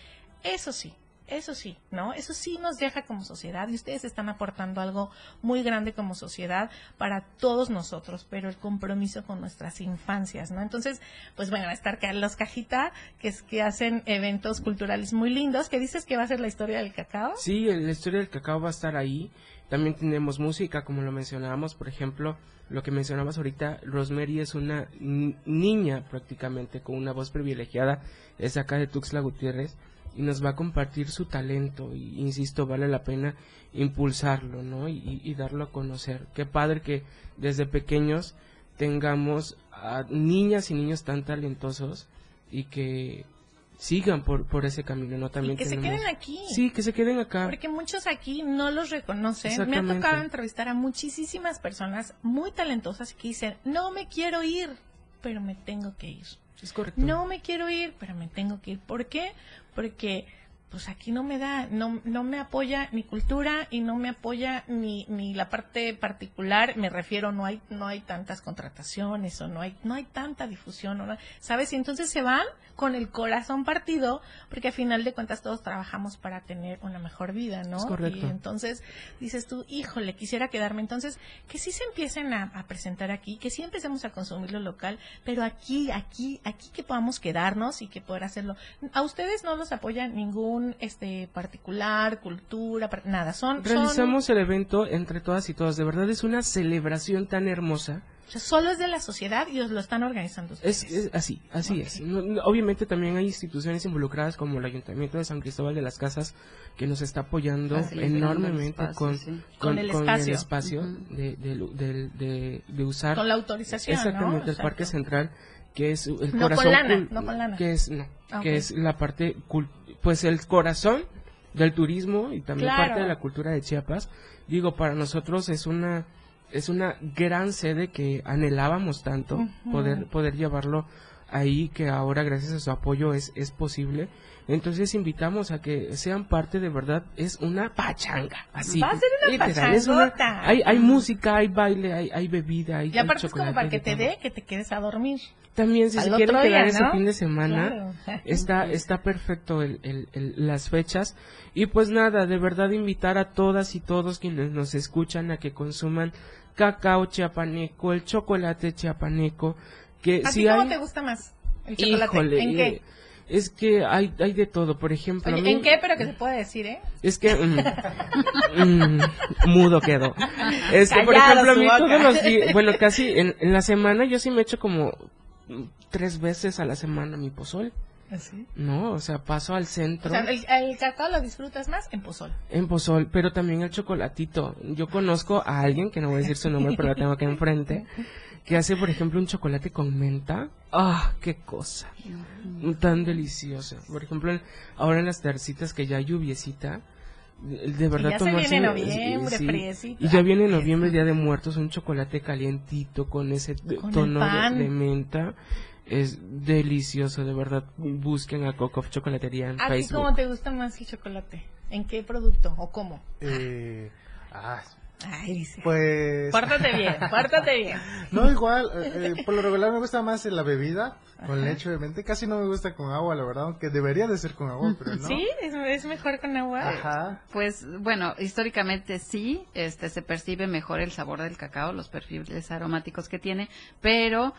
Eso sí, eso sí, ¿no? Eso sí nos deja como sociedad y ustedes están aportando algo muy grande como sociedad para todos nosotros, pero el compromiso con nuestras infancias, ¿no? Entonces, pues bueno, va a estar Carlos Cajita, que es que hacen eventos culturales muy lindos, que dices que va a ser la historia del cacao. Sí, la historia del cacao va a estar ahí. También tenemos música, como lo mencionábamos, por ejemplo, lo que mencionabas ahorita, Rosemary es una ni- niña prácticamente con una voz privilegiada, es acá de Tuxtla Gutiérrez y nos va a compartir su talento y insisto, vale la pena impulsarlo, ¿no? Y, y darlo a conocer. Qué padre que desde pequeños tengamos a niñas y niños tan talentosos y que sigan por, por ese camino, ¿no? También Y que se tenemos- queden aquí. Sí, que se queden acá. Porque muchos aquí no los reconocen. Me ha tocado entrevistar a muchísimas personas muy talentosas que dicen, no me quiero ir, pero me tengo que ir. Es correcto. No me quiero ir, pero me tengo que ir. ¿Por qué? Porque pues aquí no me da, no, no me apoya ni cultura y no me apoya ni, ni la parte particular, me refiero, no hay, no hay tantas contrataciones o no hay, no hay tanta difusión, no- ¿sabes? Y entonces se van con el corazón partido, porque a final de cuentas todos trabajamos para tener una mejor vida, ¿no? Es correcto. Y entonces dices tú, híjole, quisiera quedarme. Entonces, que sí se empiecen a, a presentar aquí, que sí empecemos a consumir lo local, pero aquí, aquí, aquí que podamos quedarnos y que poder hacerlo. A ustedes no los apoya ningún este particular, cultura, par- nada. Son, son Realizamos el evento entre todas y todos. De verdad es una celebración tan hermosa. o sea, solo es de la sociedad y os lo están organizando ustedes. Es, es así, así es. No- no- obviamente también hay instituciones involucradas como el Ayuntamiento de San Cristóbal de las Casas que nos está apoyando el enormemente espacio, con, sí. Con el espacio. de, de, de- de- de usar Con la autorización, ¿no? exactamente el Exacto. Parque Central que es el con corazón lana, cul- no con lana. que es no, Ah, que es la parte cul- pues el corazón del turismo y también Claro. parte de la cultura de Chiapas. Digo, para nosotros es una es una gran sede que anhelábamos tanto poder poder llevarlo ahí que ahora gracias a su apoyo es es posible. Entonces invitamos a que sean parte de verdad es una pachanga, así. Va a ser una literal, es una- hay hay música, hay baile, hay hay bebida, hay Y aparte hay es como para que te dé, que te quedes a dormir. También si Al se quieren quedar ese fin de semana, Claro. <laughs> está, está perfecto el, el- el- las fechas. Y pues nada, de verdad invitar a todas y todos quienes nos escuchan a que consuman cacao chiapaneco, el chocolate chiapaneco, que ¿A si ti cómo te gusta más el chocolate? Híjole, ¿En eh, qué? Es que hay, hay de todo, por ejemplo. a Oye, mí- ¿En qué? Pero que se puede decir, ¿eh? es que mm, <laughs> mm, mudo quedó. Es que, por ejemplo, a mí boca. todos los días, <laughs> bueno, casi en, en la semana yo sí me echo como mm, tres veces a la semana mi pozol. ¿Así? No, o sea, paso al O centro sea, el, el cacao lo disfrutas más en pozol. en pozol, pero también el chocolatito. Yo conozco a alguien, que no voy a decir su nombre, pero la tengo aquí enfrente, que hace, por ejemplo, un chocolate con menta. ¡Ah, qué cosa! Tan deliciosa. Por ejemplo, ahora en las tercitas que ya hay lluviecita, de verdad ya se viene noviembre, sí, friecito. Y ya viene noviembre, Día de Muertos, un chocolate calientito con ese Con tono de, menta. Es delicioso, de verdad. Busquen a Coco Chocolatería en ¿A ti cómo te gusta más el chocolate? ¿En qué producto o cómo? Eh, ah, Ay, dice. pues... Pórtate bien, <laughs> pórtate bien. No, igual, eh, eh, por lo regular me gusta más la bebida, con leche obviamente, casi no me gusta con agua, la verdad, aunque debería de ser con agua, pero no. ¿Sí? ¿Es, es mejor con agua? Ajá. Pues bueno, históricamente sí, este se percibe mejor el sabor del cacao, los perfiles aromáticos que tiene, pero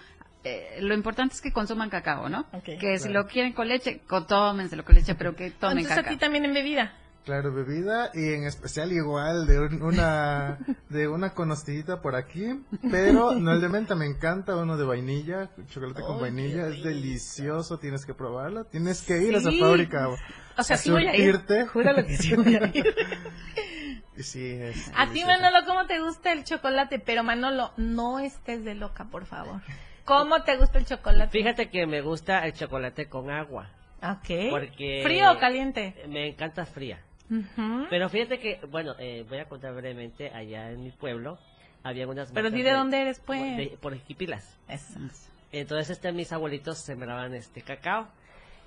eh, lo importante es que consuman cacao, ¿no? Ok, que si claro. lo quieren con leche, co- tómenselo con leche, pero que tomen Entonces a cacao. ti también en bebida. Claro, bebida y en especial igual de un- una <laughs> de una conostillita por aquí, pero no el de menta, me encanta uno de vainilla, chocolate con vainilla, es delicioso, tienes que probarlo, tienes que ir a esa fábrica. O sea, a sí voy a ir. Júralo que sí voy a ir. Y <laughs> sí, es A ti. Manolo, ¿cómo te gusta el chocolate? Pero, Manolo, no estés de loca, por favor. ¿Cómo te gusta el chocolate? Fíjate que me gusta el chocolate con agua. Ok. Porque ¿Frío o caliente? Me encanta fría. Pero fíjate que, bueno, eh, voy a contar brevemente, allá en mi pueblo había unas Pero di de dónde eres, pues. de- por. Eso. Entonces este, mis abuelitos sembraban este cacao.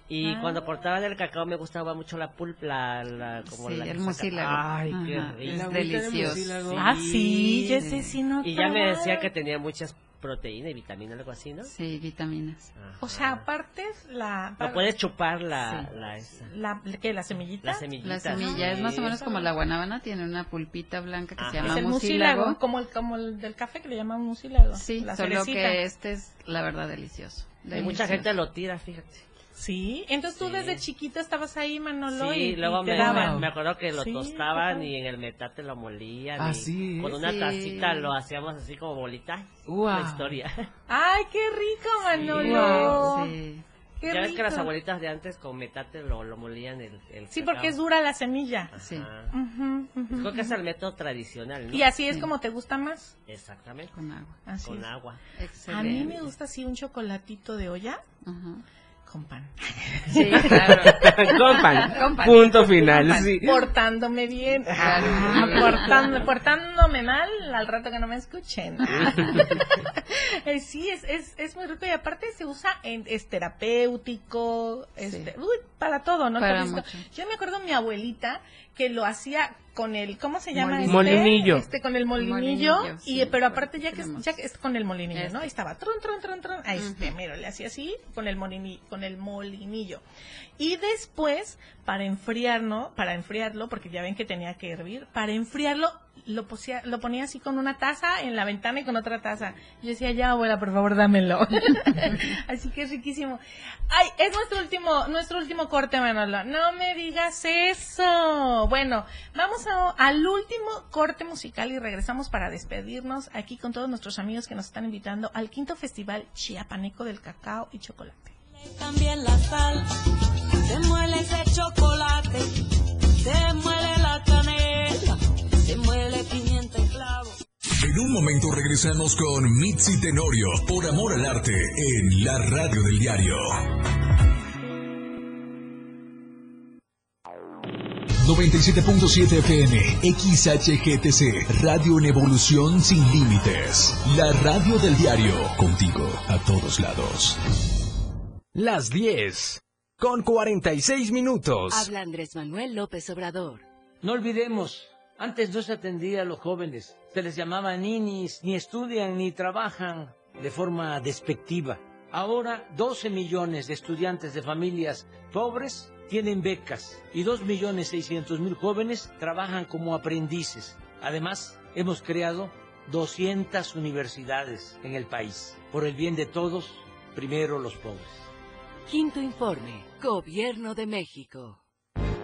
Y Ah. cuando cortaban el cacao me gustaba mucho la pulpa, la, la- como Sí, la el mucílago. Ay, qué rico. es delicioso. mucílago. Ah, sí, yo ese sí no Y ya me decía que tenía muchas proteínas y vitaminas, algo así, ¿no? Sí, vitaminas. Ajá. O sea, aparte es la... No puedes chupar la, Sí. la esa. la ¿Qué? ¿La semillita? La semillita. La semilla es más o menos como la guanábana, tiene una pulpita blanca que Ajá. se Es llama el mucílago. mucílago, como el, como el del café que le llaman mucílago. Sí, la solo cerecita. que este es la verdad delicioso. Y mucha gente lo tira, fíjate. Sí, entonces tú Sí. desde chiquito estabas ahí, Manolo, y, Sí, luego y te me, daban. me, me acuerdo que lo Sí, tostaban y en el metate lo molían. Ah, y sí, Con una Sí. tacita lo hacíamos así como bolita. Guau. La historia. ¡Ay, qué rico, Manolo! Sí. ¡Qué ya ves que las rico! abuelitas de antes con metate lo, lo molían el, el Sí, cacao. porque es dura la semilla. Sí. Ujú, Creo que es el método tradicional, ¿no? Y así es Sí. como te gusta más. Exactamente. Con agua. Así Con es. agua. Excelente. A mí me gusta así un chocolatito de olla Ajá. Con pan. Sí, <laughs> claro. Con pan. Con pan. Punto final. Con pan. sí. Portándome bien. Ah, portando- portándome mal al rato que no me escuchen. <laughs> Eh, sí, es, es, es muy rico y aparte se usa en, es terapéutico. Este, uy, para todo, ¿no? Para. Yo me acuerdo mi abuelita que lo hacía con el, ¿cómo se llama? este? Molinillo. Este, con el molinillo, Molinillo, y, sí, pero aparte ya que, ya que es con el molinillo, Este. ¿no? Ahí estaba, tron, tron, tron, tron, ahí este, mira, le hacía así con el molinillo, con el molinillo. Y después, para enfriarlo, para enfriarlo, porque ya ven que tenía que hervir, para enfriarlo, lo, posía- lo ponía así con una taza en la ventana y con otra taza. Yo decía, ya abuela, por favor, dámelo. <laughs> así que es riquísimo. Ay, es nuestro último, nuestro último corte, Manolo. No me digas eso. Bueno, vamos a- al último corte musical y regresamos para despedirnos aquí con todos nuestros amigos que nos están invitando al quinto festival chiapaneco del cacao y chocolate. También la sal, se muele ese chocolate, se muele la canela, se muele pimienta y clavo. En un momento regresamos con Mitzi Tenorio por Amor al Arte en la radio del diario. 97.7 FM, XHGTC, Radio en Evolución Sin Límites. La radio del diario, contigo a todos lados. Las 10. Con 46 minutos. Habla Andrés Manuel López Obrador. No olvidemos, antes no se atendía a los jóvenes, se les llamaba ninis, ni estudian ni trabajan de forma despectiva. Ahora 12 millones de estudiantes de familias pobres tienen becas y 2 millones 600 mil jóvenes trabajan como aprendices. Además, hemos creado 200 universidades en el país. Por el bien de todos, primero los pobres. Quinto informe. Gobierno de México.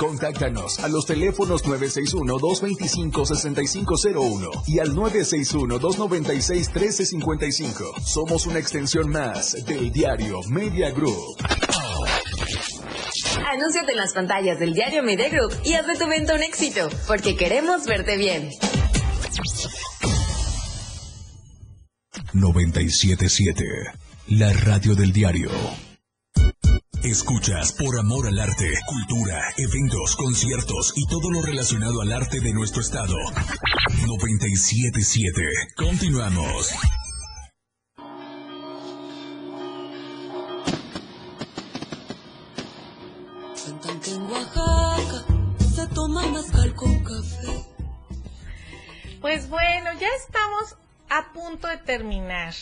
Contáctanos a los teléfonos 961-225-6501 y al 961-296-1355. Somos una extensión más del diario Media Group. Anúnciate en las pantallas del diario Media Group y haz de tu venta un éxito, porque queremos verte bien. 977, la radio del diario. Escuchas por amor al arte, cultura, eventos, conciertos y todo lo relacionado al arte de nuestro estado. 977. Continuamos. Cuentan que en Oaxaca se toma mezcal con café. Pues bueno, ya estamos a punto de terminar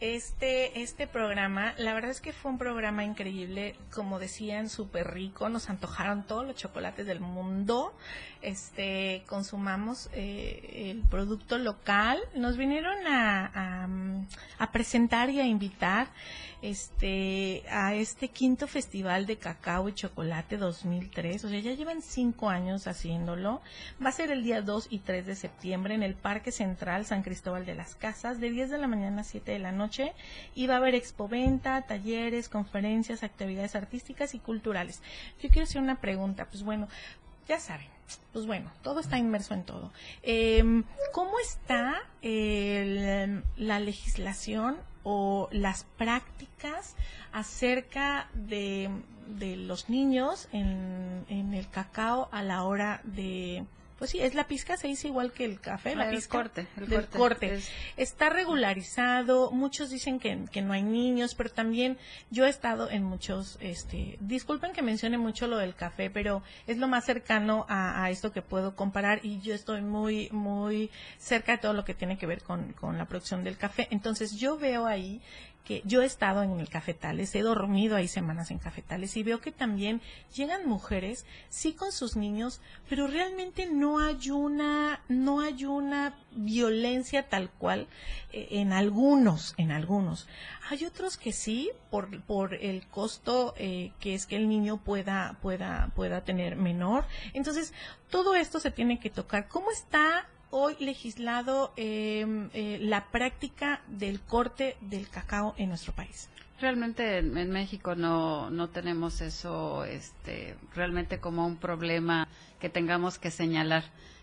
este, este programa. La verdad es que fue un programa increíble, como decían, súper rico. Nos antojaron todos los chocolates del mundo. Este, consumamos eh, el producto local. Nos vinieron a, presentar y a invitar este a este quinto festival de cacao y chocolate 2003. O sea, ya llevan cinco años haciéndolo. Va a ser el día 2 y 3 de septiembre en el Parque Central San Cristóbal de las Casas, de 10 de la mañana a 7 de la noche. Y va a haber expoventa, talleres, conferencias, actividades artísticas y culturales. Yo quiero hacer una pregunta. Pues bueno, ya saben. Pues bueno, todo está inmerso en todo. Eh, ¿Cómo está la legislación o las prácticas acerca de, los niños en el cacao a la hora de... Pues sí, es la pizca, se dice igual que el café, la El pizca. corte, el del corte. corte. Es- Está regularizado, muchos dicen que, que no hay niños, pero también yo he estado en muchos, este, disculpen que mencione mucho lo del café, pero es lo más cercano a, a esto que puedo comparar y yo estoy muy, muy cerca de todo lo que tiene que ver con, con la producción del café. Entonces yo veo ahí que yo he estado en el cafetales, he dormido ahí semanas en cafetales y veo que también llegan mujeres, sí con sus niños, pero realmente no hay una, no hay una violencia tal cual eh, en algunos, en algunos. Hay otros que sí, por, por el costo eh, que es que el niño pueda, pueda, pueda tener menor. Entonces, todo esto se tiene que tocar. ¿Cómo está hoy legislado eh, eh, la práctica del corte del cacao en nuestro país? Realmente en, en México no, no tenemos eso este, realmente como un problema que tengamos que señalar.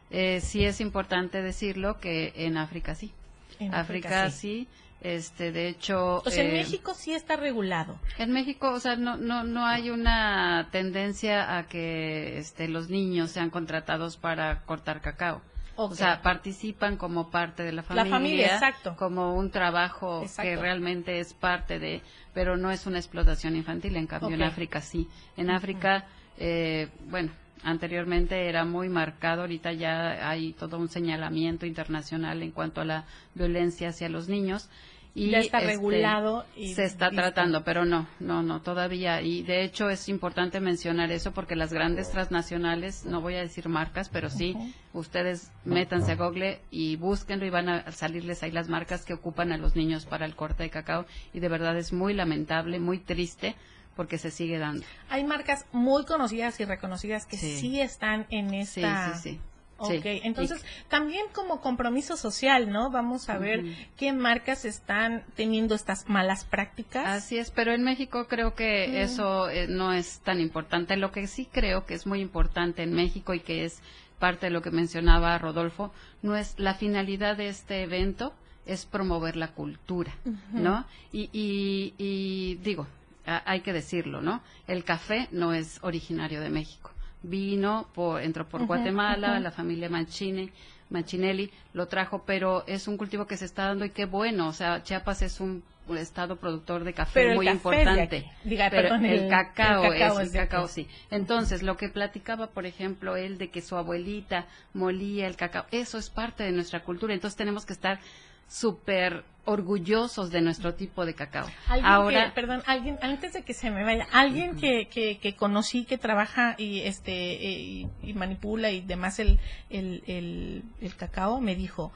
Eh, sí es importante decirlo que en África sí. En África, África sí. Este, de hecho, O sea, en eh, México sí está regulado. en México, o sea, no, no, no hay una tendencia a que este, los niños sean contratados para cortar cacao. O sea, participan como parte de la La familia. familia, exacto. Como un trabajo Exacto. que realmente es parte de, pero no es una explotación infantil. En cambio, en. África sí. En África, eh, bueno, anteriormente era muy marcado, ahorita ya hay todo un señalamiento internacional en cuanto a la violencia hacia los niños. Y Ya está este, regulado y se está visto. tratando, pero no, no, no, todavía. Y de hecho es importante mencionar eso porque las grandes transnacionales, no voy a decir marcas, pero sí, ustedes métanse a Google y búsquenlo y van a salirles ahí las marcas que ocupan a los niños para el corte de cacao. Y de verdad es muy lamentable, muy triste porque se sigue dando. Hay marcas muy conocidas y reconocidas que sí, Sí. están en esta. Sí, sí, sí. Ok, entonces también como compromiso social, ¿no? Vamos a ver qué marcas están teniendo estas malas prácticas. Así es, pero en México creo que eso eh, no es tan importante. Lo que sí creo que es muy importante en México y que es parte de lo que mencionaba Rodolfo, no es la finalidad de este evento es promover la cultura. ¿no? Y, y, y digo, a- hay que decirlo, ¿no? El café no es originario de México. Vino, por, entró por Guatemala, la familia Mancini, Manchinelli lo trajo, pero es un cultivo que se está dando y qué bueno. O sea, Chiapas es un, estado productor de café Pero muy café importante. Diga, Pero perdón, el, el- cacao, el cacao es, es el cacao sí. Entonces, lo que platicaba, por ejemplo, él de que su abuelita molía el cacao, eso es parte de nuestra cultura. Entonces, tenemos que estar súper orgullosos de nuestro tipo de cacao. Alguien Ahora, que, perdón, alguien, antes de que se me vaya, alguien que, que, que conocí que trabaja y este y, y manipula y demás el, el, el, el cacao me dijo,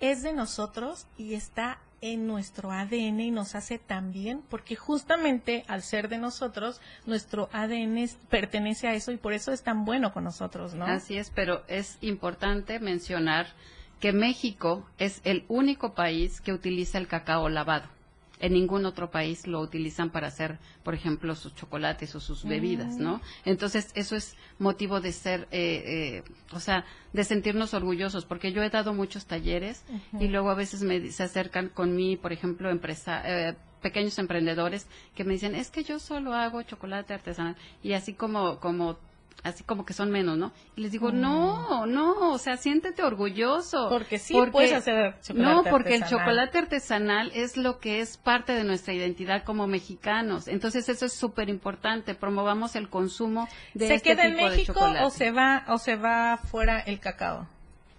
es de nosotros y está en nuestro ADN y nos hace tan bien porque justamente al ser de nosotros, nuestro ADN es- pertenece a eso y por eso es tan bueno con nosotros, ¿no? Así es, pero es importante mencionar que México es el único país que utiliza el cacao lavado. En ningún otro país lo utilizan para hacer, por ejemplo, sus chocolates o sus bebidas, ¿no? Entonces, eso es motivo de ser, eh, eh, o sea, de sentirnos orgullosos, porque yo he dado muchos talleres y luego a veces me se acercan con mí, por ejemplo, empresa, eh, pequeños emprendedores que me dicen, es que yo solo hago chocolate artesanal y así como, como así como que son menos, ¿no? Y les digo, no, no, o sea, siéntete orgulloso. Porque sí puedes hacer chocolate No, porque el chocolate artesanal es lo que es parte de nuestra identidad como mexicanos. Entonces, eso es súper importante. Promovamos el consumo de ¿Se este queda en tipo México o se va o se va fuera el cacao?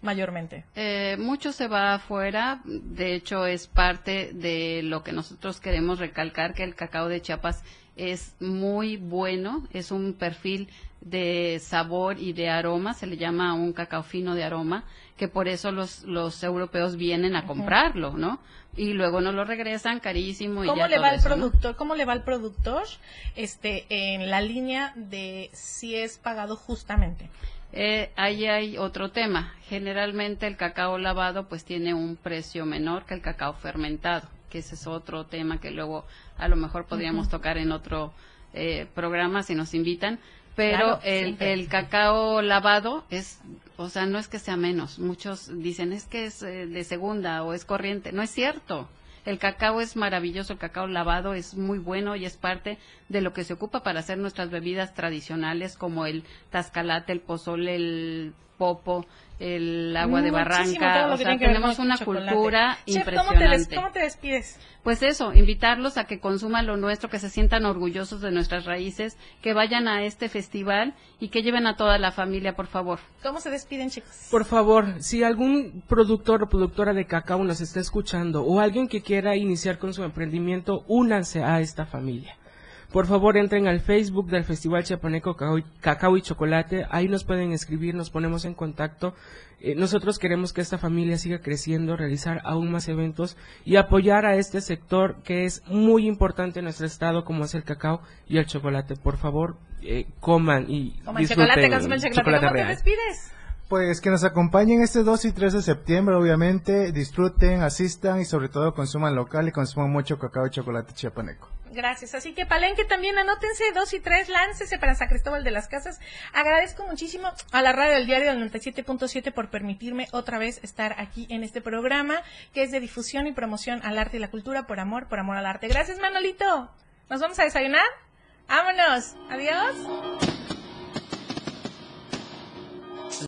Mayormente. Eh, mucho se va afuera, de hecho es parte de lo que nosotros queremos recalcar, que el cacao de Chiapas es muy bueno, es un perfil de sabor y de aroma, se le llama un cacao fino de aroma, que por eso los, los europeos vienen a comprarlo, ¿no? Y luego nos lo regresan carísimo y ¿Cómo ya le va al productor? ¿Cómo le va al productor este en la línea de si es pagado justamente? Eh, ahí hay otro tema. Generalmente el cacao lavado pues tiene un precio menor que el cacao fermentado, que ese es otro tema que luego a lo mejor podríamos tocar en otro eh, programa si nos invitan. Pero Claro, el, el cacao lavado es, o sea, no es que sea menos. Muchos dicen es que es eh, de segunda o es corriente. No es cierto. El cacao es maravilloso, el cacao lavado es muy bueno y es parte de lo que se ocupa para hacer nuestras bebidas tradicionales como el tascalate, el pozole, el popo, el agua de Muchísimo, barranca. lo O que sea, tiene que ver tenemos con una chocolate. cultura Chef, ¿cómo te, des- impresionante. ¿cómo te despides? Pues eso, invitarlos a que consuman lo nuestro, que se sientan orgullosos de nuestras raíces, que vayan a este festival y que lleven a toda la familia, por favor. ¿Cómo se despiden, chicos? Por favor, si algún productor o productora de cacao nos está escuchando o alguien que quiera iniciar con su emprendimiento, únanse a esta familia. Por favor, entren al Facebook del Festival Chiapaneco Cacao y, Cacao y Chocolate. Ahí nos pueden escribir, nos ponemos en contacto. Eh, nosotros queremos que esta familia siga creciendo, realizar aún más eventos y apoyar a este sector que es muy importante en nuestro estado, como es el cacao y el chocolate. Por favor, eh, coman y Coman disfruten chocolate, consuman chocolate. chocolate ¿Cómo te real. despides? Pues que nos acompañen este 2 y 3 de septiembre, obviamente, disfruten, asistan y sobre todo consuman local y consuman mucho cacao y chocolate chiapaneco. Gracias. Así que Palenque también anótense dos y tres, láncese para San Cristóbal de las Casas. Agradezco muchísimo a la radio del diario del 97.7 por permitirme otra vez estar aquí en este programa que es de difusión y promoción al arte y la cultura por amor, por amor al arte. Gracias Manolito. ¿Nos vamos a desayunar? Vámonos. Adiós.